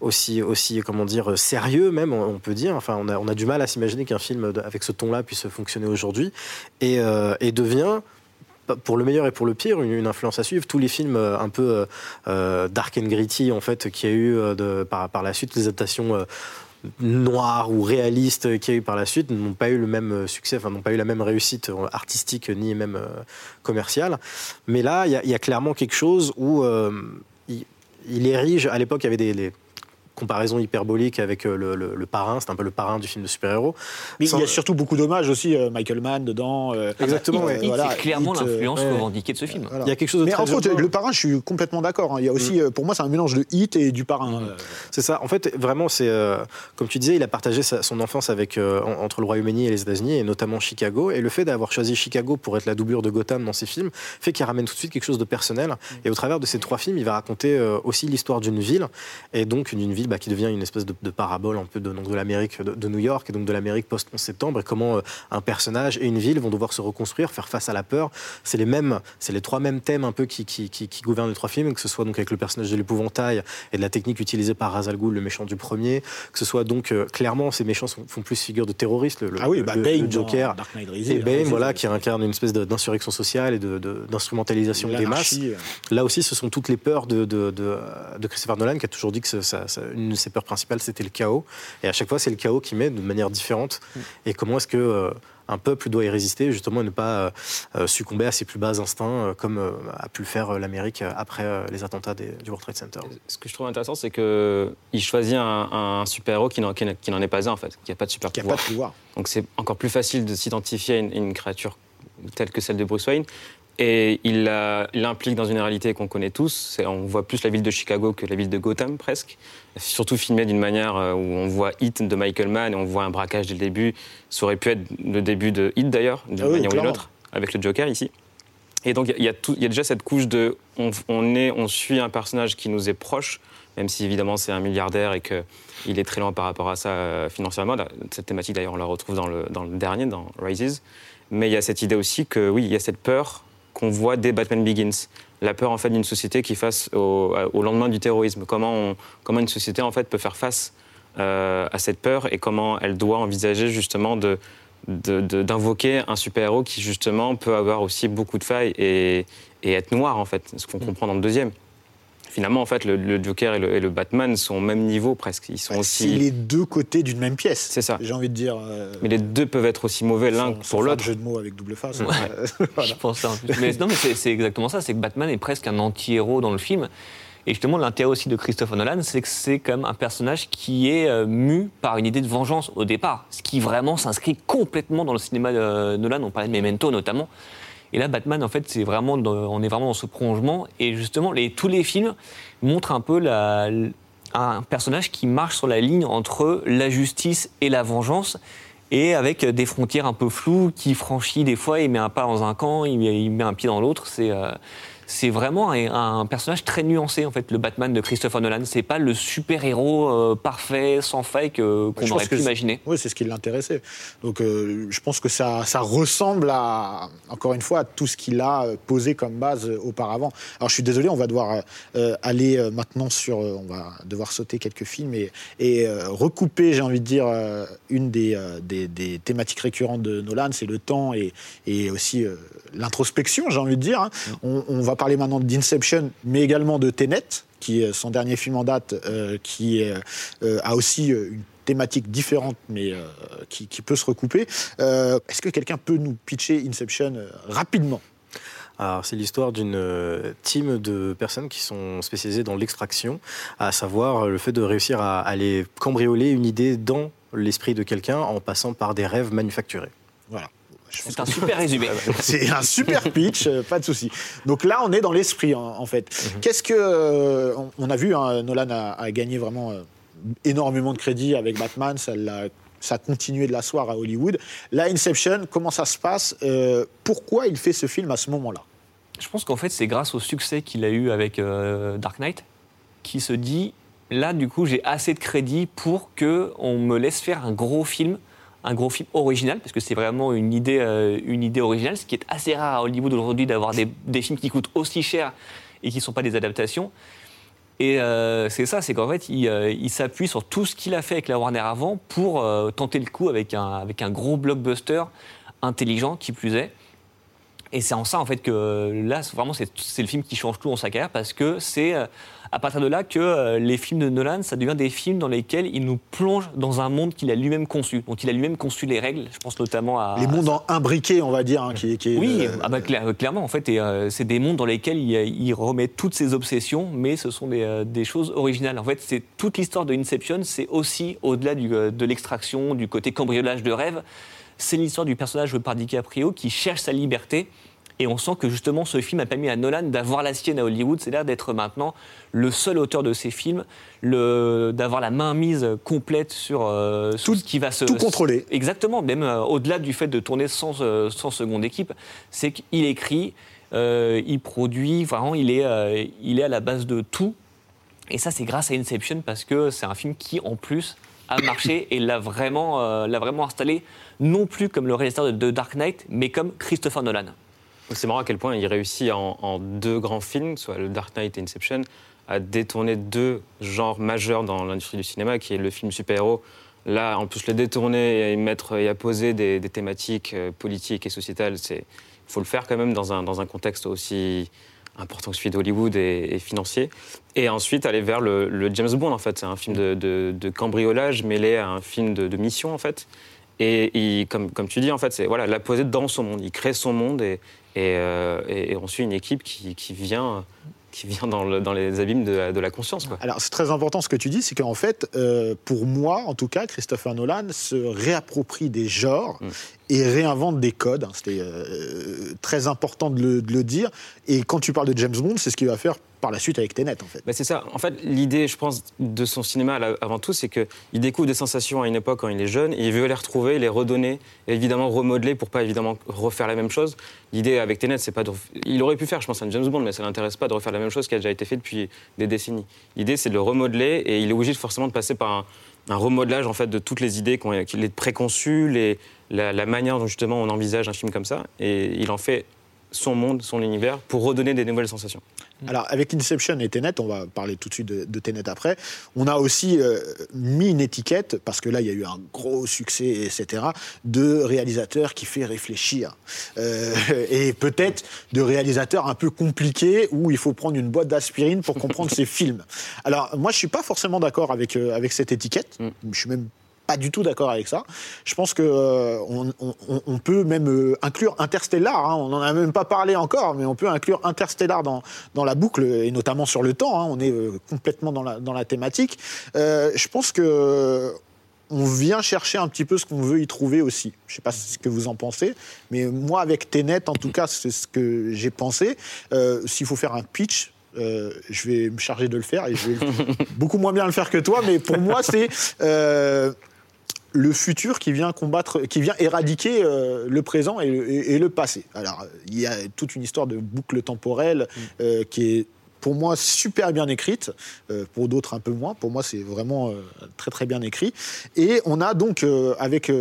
aussi, aussi, comment dire, sérieux même, on, peut dire. Enfin, on a, on a du mal à s'imaginer qu'un film avec ce ton-là puisse fonctionner aujourd'hui et, et devient pour le meilleur et pour le pire, une, influence à suivre. Tous les films euh, un peu euh, euh, dark and gritty, en fait, qu'il y a eu par, par, la suite, les adaptations noires ou réalistes qu'il y a eu par la suite n'ont pas eu le même succès, enfin n'ont pas eu la même réussite artistique ni même commerciale. Mais là, il y, a clairement quelque chose où il, érige. À l'époque, il y avait des comparaison hyperbolique avec euh, le, parrain, c'est un peu le parrain du film de super-héros. Mais il y a surtout beaucoup d'hommages aussi, euh, Michael Mann dedans. Euh, Exactement. c'est clairement l'influence revendiquée de ce film. Il y a quelque chose de Mais très entre autres, le parrain, je suis complètement d'accord. Hein. Il y a aussi, mm. pour moi, c'est un mélange de hit et du parrain. Mm. C'est ça. En fait, vraiment, c'est comme tu disais, il a partagé son enfance avec entre le Royaume-Uni et les États-Unis, et notamment Chicago. Et le fait d'avoir choisi Chicago pour être la doublure de Gotham dans ses films fait qu'il ramène tout de suite quelque chose de personnel. Mm. Et au travers de ces trois films, il va raconter aussi l'histoire d'une ville, et donc d'une ville bah, qui devient une espèce de de, parabole un peu de, de l'Amérique de, New York et donc de l'Amérique post-11 septembre et comment euh, un personnage et une ville vont devoir se reconstruire, faire face à la peur. C'est les mêmes, c'est les trois mêmes thèmes un peu qui, qui, qui, gouvernent les trois films, que ce soit donc avec le personnage de l'épouvantail et de la technique utilisée par Razal Ghul, le méchant du premier, que ce soit donc euh, clairement ces méchants font plus figure de terroristes, le, ah oui, bah, Joker et Bane, voilà, qui incarne une espèce d'insurrection sociale et d'instrumentalisation de, des masses. Là aussi, ce sont toutes les peurs de, de, Christopher Nolan qui a toujours dit que ça, une de ses peurs principales c'était le chaos. Et à chaque fois, c'est le chaos qui met de manière différente. Mm. Et comment est-ce que euh, un peuple doit y résister, justement, et ne pas euh, euh, succomber à ses plus bas instincts, comme a pu le faire l'Amérique après les attentats du World Trade Center? Ce que je trouve intéressant, c'est qu'il choisit un, super-héros qui n'en est pas un, en fait, qui n'a pas de super pouvoir. Pas de pouvoir. Donc c'est encore plus facile de s'identifier à une, créature telle que celle de Bruce Wayne. Et il l'implique dans une réalité qu'on connaît tous. On voit plus la ville de Chicago que la ville de Gotham, presque. Surtout filmé d'une manière euh, où on voit Hit de Michael Mann et on voit un braquage dès le début. Ça aurait pu être le début de Hit, d'ailleurs, d'une ah manière ou d'une autre, avec le Joker ici. Et donc, il y, a déjà cette couche de. On, est, on suit un personnage qui nous est proche, même si évidemment c'est un milliardaire et qu'il est très loin par rapport à ça euh, financièrement. Cette thématique, d'ailleurs, on la retrouve dans le, dans le dernier, dans Rises. Mais il y a cette idée aussi que, oui, il y a cette peur qu'on voit dès Batman Begins. La peur en fait d'une société qui fasse au, lendemain du terrorisme. Comment, comment une société en fait peut faire face euh, à cette peur et comment elle doit envisager justement de, d'invoquer un super-héros qui justement peut avoir aussi beaucoup de failles et, et être noir en fait, ce qu'on mm. comprend dans le deuxième finalement, en fait, le, Joker et le, Batman sont au même niveau presque. Ils sont aussi. C'est les deux côtés d'une même pièce. C'est ça. J'ai envie de dire. Euh, mais les deux peuvent être aussi mauvais l'un pour l'autre. jeu de mots avec double face. Je pense ça. Mais non, mais c'est exactement ça. C'est que Batman est presque un anti-héros dans le film. Et justement, l'intérêt aussi de Christopher Nolan, c'est que c'est quand même un personnage qui est euh, mu par une idée de vengeance au départ, ce qui vraiment s'inscrit complètement dans le cinéma de Nolan. On parlait de Memento notamment. Et là, Batman, en fait, c'est vraiment, on est vraiment dans ce prolongement. Et justement, tous les films montrent un peu un personnage qui marche sur la ligne entre la justice et la vengeance et avec des frontières un peu floues, qui franchit des fois, il met un pas dans un camp, il met, un pied dans l'autre. Euh, c'est vraiment un, personnage très nuancé, en fait, le Batman de Christopher Nolan. C'est pas le super-héros euh, parfait, sans faille qu'on aurait pu imaginer. Oui, c'est ce qui l'intéressait. Donc, euh, je pense que ça, ça, ressemble à, encore une fois, à tout ce qu'il a posé comme base auparavant. Alors, je suis désolé, on va devoir euh, aller maintenant sur. on va devoir sauter quelques films et, et recouper, j'ai envie de dire, une des, des, des, thématiques récurrentes de Nolan, c'est le temps et, et aussi l'introspection, j'ai envie de dire. Hein. On, on va parler maintenant d'Inception, mais également de Tenet, qui est son dernier film en date, euh, qui euh, a aussi une thématique différente, mais euh, qui, peut se recouper. Est-ce que quelqu'un peut nous pitcher Inception rapidement? Alors, c'est l'histoire d'une euh, team de personnes qui sont spécialisées dans l'extraction, à savoir le fait de réussir à aller cambrioler une idée dans l'esprit de quelqu'un en passant par des rêves manufacturés. Voilà. C'est un super résumé. C'est un super pitch, euh, pas de souci. Donc là, on est dans l'esprit, en, en fait. Qu'est-ce que. euh, on, on a vu, hein, Nolan a, a gagné vraiment euh, énormément de crédit avec Batman, ça, l'a- ça a continué de l'asseoir à Hollywood. Là, Inception, comment ça se passe Euh, Pourquoi il fait ce film à ce moment-là? Je pense qu'en fait, c'est grâce au succès qu'il a eu avec euh, Dark Knight qui se dit là, du coup, j'ai assez de crédit pour que on me laisse faire un gros film, un gros film original, parce que c'est vraiment une idée, euh, une idée originale, ce qui est assez rare à Hollywood aujourd'hui d'avoir des, films qui coûtent aussi cher et qui ne sont pas des adaptations. Et euh, c'est ça, c'est qu'en fait, il, euh, il s'appuie sur tout ce qu'il a fait avec la Warner avant pour tenter le coup avec un, avec un gros blockbuster intelligent, qui plus est. Et c'est en ça, en fait, que là, c'est vraiment, c'est le film qui change tout en sa carrière parce que c'est euh, à partir de là que euh, les films de Nolan, ça devient des films dans lesquels il nous plonge dans un monde qu'il a lui-même conçu. Donc, il a lui-même conçu les règles. Je pense notamment à. Les mondes en imbriqués, on va dire, hein, qui, qui est, Oui, euh, ah bah, cla- clairement, en fait, euh, c'est des mondes dans lesquels il, il remet toutes ses obsessions, mais ce sont des, euh, des choses originales. En fait, c'est toute l'histoire de Inception, c'est aussi au-delà euh, de l'extraction, du côté cambriolage de rêve. C'est l'histoire du personnage joué par DiCaprio qui cherche sa liberté. Et on sent que justement ce film a permis à Nolan d'avoir la sienne à Hollywood, c'est-à-dire d'être maintenant le seul auteur de ces films, d'avoir la main mise complète sur, euh, sur Tout- ce qui va se tout contrôler. Exactement, même euh, au-delà du fait de tourner sans, euh, sans seconde équipe, c'est qu'il écrit, euh, il produit, vraiment, il est, il est à la base de tout. Et ça, c'est grâce à Inception parce que c'est un film qui, en plus, a marché et l'a vraiment, l'a vraiment installé, non plus comme le réalisateur de, Dark Knight, mais comme Christopher Nolan. C'est marrant à quel point il réussit en, en deux grands films, soit le Dark Knight et Inception, à détourner deux genres majeurs dans l'industrie du cinéma, qui est le film super-héros. Là, en plus, le détourner et, mettre, et à poser des, des thématiques euh, politiques et sociétales, il faut le faire quand même dans un, dans un contexte aussi important que celui d'Hollywood et, financier. Et ensuite, aller vers le, James Bond, en fait. C'est un film de, cambriolage mêlé à un film de mission, en fait. Et il- comme, comme tu dis, en fait, c'est voilà, la poser dans son monde. Il crée son monde et, et, euh, et- et on suit une équipe qui, qui vient, qui vient dans, le- dans les abîmes de la, de la conscience. Quoi. Alors, c'est très important ce que tu dis, c'est qu'en fait, euh, pour moi, en tout cas, Christopher Nolan se réapproprie des genres Mm. et réinvente des codes. hein. C'était euh, très important de le, de le dire. Et quand tu parles de James Bond, c'est ce qu'il va faire par la suite avec Tenet, en fait. Bah, c'est ça. En fait, l'idée, je pense, de son cinéma avant tout, c'est qu'il découvre des sensations à une époque quand il est jeune, et il veut les retrouver, les redonner, et évidemment remodeler pour pas évidemment refaire la même chose. L'idée avec Tenet, c'est pas de... Il aurait pu faire, je pense, un James Bond, mais ça l'intéresse pas de refaire la même chose qui a déjà été fait depuis des décennies. L'idée, c'est de le remodeler, et il est obligé forcément de passer par un, remodelage en fait de toutes les idées, les préconçues, la, la manière dont justement on envisage un film comme ça, et il en fait son monde, son univers, pour redonner des nouvelles sensations. Alors, avec Inception et Tenet, on va parler tout de suite de, de Tenet après, on a aussi euh, mis une étiquette, parce que là, il y a eu un gros succès, etc., de réalisateur qui fait réfléchir. Euh, et peut-être de réalisateur un peu compliqué, où il faut prendre une boîte d'aspirine pour comprendre ses films. Alors, moi, je suis pas forcément d'accord avec, euh, avec cette étiquette. Je suis même pas du tout d'accord avec ça. Je pense que euh, on, on- on peut même euh, inclure Interstellar. hein. on n'en a même pas parlé encore, mais on peut inclure Interstellar dans, dans la boucle et notamment sur le temps. hein. on est euh, complètement dans la, dans la thématique. Je pense que on vient chercher un petit peu ce qu'on veut y trouver aussi. Je sais pas ce que vous en pensez, mais moi avec Tenet, en tout cas, c'est ce que j'ai pensé. S'il faut faire un pitch. euh, je vais me charger de le faire et je vais beaucoup moins bien le faire que toi, mais pour moi, c'est euh, le futur qui vient combattre, qui vient éradiquer euh, le présent et, le- et- et le passé. Alors, il y a toute une histoire de boucle temporelle euh, qui est pour moi super bien écrite, euh, pour d'autres un peu moins. Pour moi, c'est vraiment très très bien écrit. Et on a donc avec,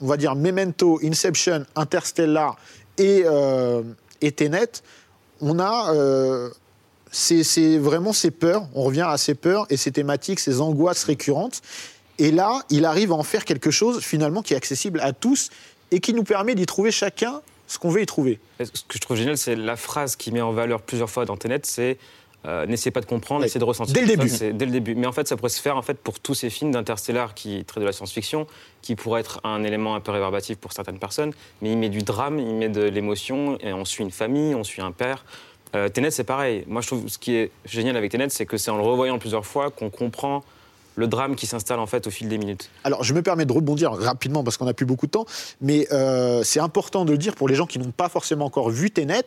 on va dire Memento, Inception, Interstellar et, et Tenet, on a c'est vraiment ces peurs, on revient à ces peurs et ces thématiques, ces angoisses récurrentes. Et là, il arrive à en faire quelque chose finalement qui est accessible à tous et qui nous permet d'y trouver chacun ce qu'on veut y trouver. Ce que je trouve génial, c'est la phrase qui met en valeur plusieurs fois dans Tenet, c'est euh, n'essayez pas de comprendre, Oui. essayez de ressentir. Dès le Ça, début. c'est Dès le début. Mais en fait, ça pourrait se faire en fait, pour tous ces films d'Interstellar qui traitent de la science-fiction, qui pourrait être un élément un peu réverbatif pour certaines personnes, mais il met du drame, il met de l'émotion, et on suit une famille, on suit un père. Euh, Tenet, c'est pareil. Moi, je trouve ce qui est génial avec Tenet, c'est que c'est en le revoyant plusieurs fois qu'on comprend le drame qui s'installe en fait au fil des minutes. Alors, je me permets de rebondir rapidement parce qu'on n'a plus beaucoup de temps, mais euh, c'est important de le dire pour les gens qui n'ont pas forcément encore vu Tenet.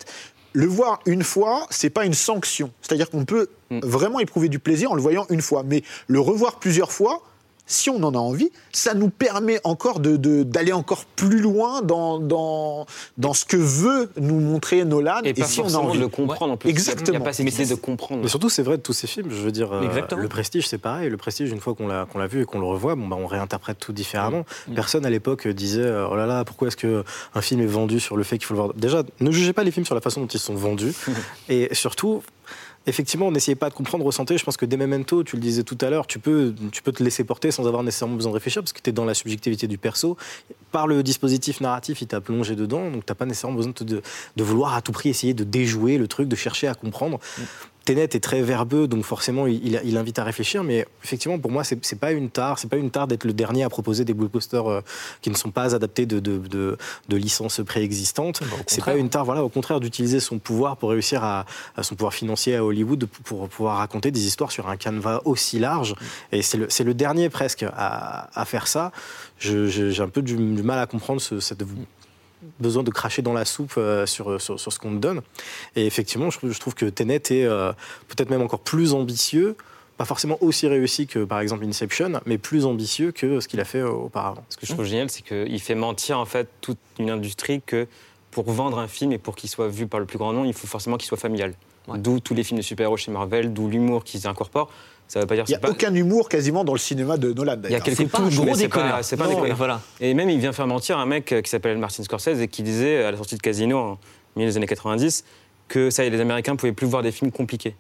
Le voir une fois, c'est pas une sanction. C'est-à-dire qu'on peut Mm. vraiment éprouver du plaisir en le voyant une fois, mais le revoir plusieurs fois. Si on en a envie, ça nous permet encore de- de- d'aller encore plus loin dans, dans, dans ce que veut nous montrer Nolan. Et, pas si on a envie. de le comprendre en plus. Exactement. Il n'y a pas cette Mais idée de comprendre. Mais surtout, c'est vrai de tous ces films. Je veux dire, euh, le Prestige, c'est pareil. Le Prestige, une fois qu'on l'a qu'on l'a vu et qu'on le revoit, bon, bah, on réinterprète tout différemment. Mm. Personne à l'époque disait euh, oh là là, pourquoi est-ce que un film est vendu sur le fait qu'il faut le voir? Déjà, ne jugez pas les films sur la façon dont ils sont vendus. et surtout. Effectivement, n'essayez pas de comprendre, ressentir. Je pense que des Memento, tu le disais tout à l'heure, tu peux, tu te laisser porter sans avoir nécessairement besoin de réfléchir parce que tu es dans la subjectivité du perso. Par le dispositif narratif, il t'a plongé dedans, donc tu pas nécessairement besoin de, vouloir à tout prix essayer de déjouer le truc, de chercher à comprendre. Tenet est très verbeux, donc forcément il, invite à réfléchir, mais effectivement pour moi c'est pas une tare, c'est pas une tare d'être le dernier à proposer des blockbusters euh, qui ne sont pas adaptés de, de, de- de licences préexistantes. C'est pas une tare, voilà, au contraire d'utiliser son pouvoir pour réussir à, à son pouvoir financier à Hollywood pour, pouvoir raconter des histoires sur un canevas aussi large. Et c'est le, dernier presque à, à faire ça. J'ai un peu du, du mal à comprendre ce, cette besoin de cracher dans la soupe euh, sur, sur, sur ce qu'on te donne. Et effectivement, je, trouve- je trouve que Tenet est euh, peut-être même encore plus ambitieux, pas forcément aussi réussi que par exemple Inception, mais plus ambitieux que ce qu'il a fait euh, auparavant. Ce que je trouve génial, c'est qu'il fait mentir en fait toute une industrie que pour vendre un film et pour qu'il soit vu par le plus grand nombre, il faut forcément qu'il soit familial. Ouais. D'où tous les films de super-héros chez Marvel, d'où l'humour qu'ils incorporent. Ça veut pas dire Il n'y a pas- aucun humour quasiment dans le cinéma de Nolan. Il y a quelques touches, gros mais c'est pas, pas Non, voilà. Et même, il vient faire mentir un mec euh, qui s'appelle Martin Scorsese et qui disait à la sortie de Casino en milieu des années 90 que ça, les Américains pouvaient plus voir des films compliqués,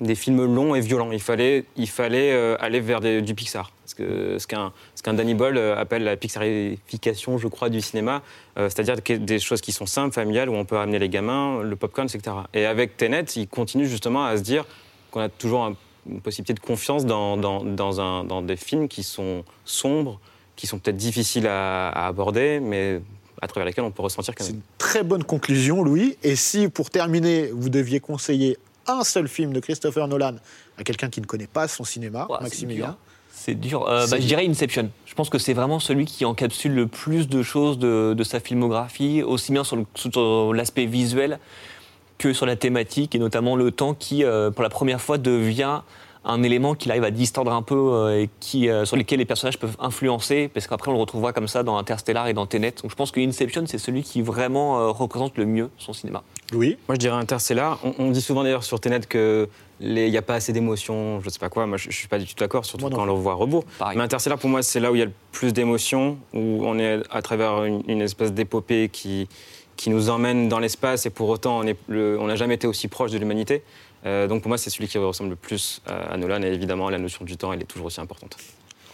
des films longs et violents. Il fallait, il fallait euh, aller vers des- du Pixar. Parce que ce qu'un ce qu'un Danny Boyle euh, appelle la pixarification, je crois, du cinéma, euh, c'est-à-dire des choses qui sont simples, familiales, où on peut amener les gamins, le popcorn, etc. Et avec Tenet, il continue justement à se dire qu'on a toujours un- une possibilité de confiance dans, dans, dans un, dans des films qui sont sombres, qui sont peut-être difficiles à, à aborder, mais à travers lesquels on peut ressentir quand C'est même. une très bonne conclusion, Louis. Et si, pour terminer, vous deviez conseiller un seul film de Christopher Nolan à quelqu'un qui ne connaît pas son cinéma, c'est Maximilien dur. C'est dur. Euh, C'est bah, je dirais Inception. Je pense que c'est vraiment celui qui encapsule le plus de choses de, de sa filmographie, aussi bien sur l'aspect visuel que sur la thématique, et notamment le temps qui, euh, pour la première fois, devient un élément qu'il arrive à distordre un peu euh, et qui, euh, sur lesquels les personnages peuvent influencer, parce qu'après on le retrouvera comme ça dans Interstellar et dans Tenet. Donc je pense que Inception, c'est celui qui vraiment euh, représente le mieux son cinéma. Louis Moi, je dirais Interstellar. On, on dit souvent d'ailleurs sur Tenet que il n'y a pas assez d'émotions, je sais pas quoi. Moi, je, je suis pas du tout d'accord, surtout Moi quand on le voit à rebours. Pareil. Mais Interstellar, pour moi, c'est là où il y a le plus d'émotions, où on est à travers une, une espèce d'épopée qui, qui nous emmène dans l'espace et pour autant, on n'a jamais été aussi proche de l'humanité. Euh, donc pour moi, c'est celui qui ressemble le plus euh, à Nolan et évidemment, la notion du temps, elle est toujours aussi importante.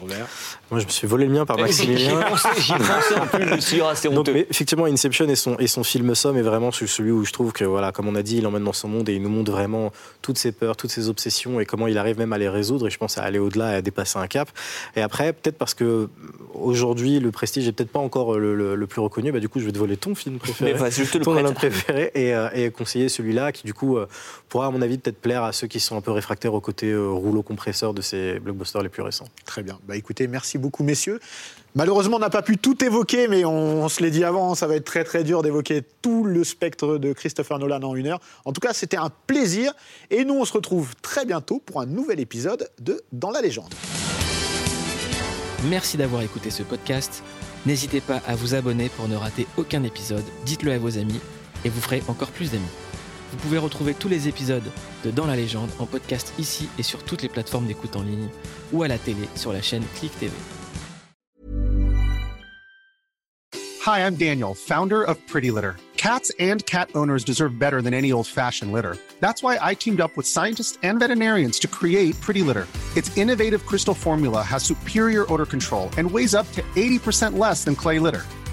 Robert Moi, je me suis volé le mien par Maximilien. j'y pensé en plus, je me suis dit, ah, Donc, mais effectivement, Inception et son, et son film Somme est vraiment celui où je trouve que, voilà, comme on a dit, il emmène dans son monde et il nous montre vraiment toutes ses peurs, toutes ses obsessions et comment il arrive même à les résoudre. Et je pense à aller au-delà et à dépasser un cap. Et après, peut-être parce que aujourd'hui, le Prestige est peut-être pas encore le, le- le plus reconnu, bah, du coup, je vais te voler ton film préféré. Mais vas-y, je te le ton prête. Nolan préféré et, euh, et conseiller celui-là qui du coup euh, pourra à mon avis peut-être plaire à ceux qui sont un peu réfractaires au côté euh, rouleau compresseur de ces blockbusters les plus récents. Très bien. Bah écoutez, merci beaucoup messieurs. Malheureusement, on n'a pas pu tout évoquer, mais on, se l'est dit avant, ça va être très très dur d'évoquer tout le spectre de Christopher Nolan en une heure. En tout cas, c'était un plaisir. Et nous, on se retrouve très bientôt pour un nouvel épisode de Dans la légende. Merci d'avoir écouté ce podcast. N'hésitez pas à vous abonner pour ne rater aucun épisode. Dites-le à vos amis et vous ferez encore plus d'amis. Vous pouvez retrouver tous les épisodes de Dans la légende en podcast ici et sur toutes les plateformes d'écoute en ligne ou à la télé sur la chaîne Click TV. Hi, I'm Daniel, founder of Pretty Litter. Cats and cat owners deserve better than any old fashioned litter. That's why I teamed up with scientists and veterinarians to create Pretty Litter. Its innovative crystal formula has superior odor control and weighs up to 80% less than clay litter.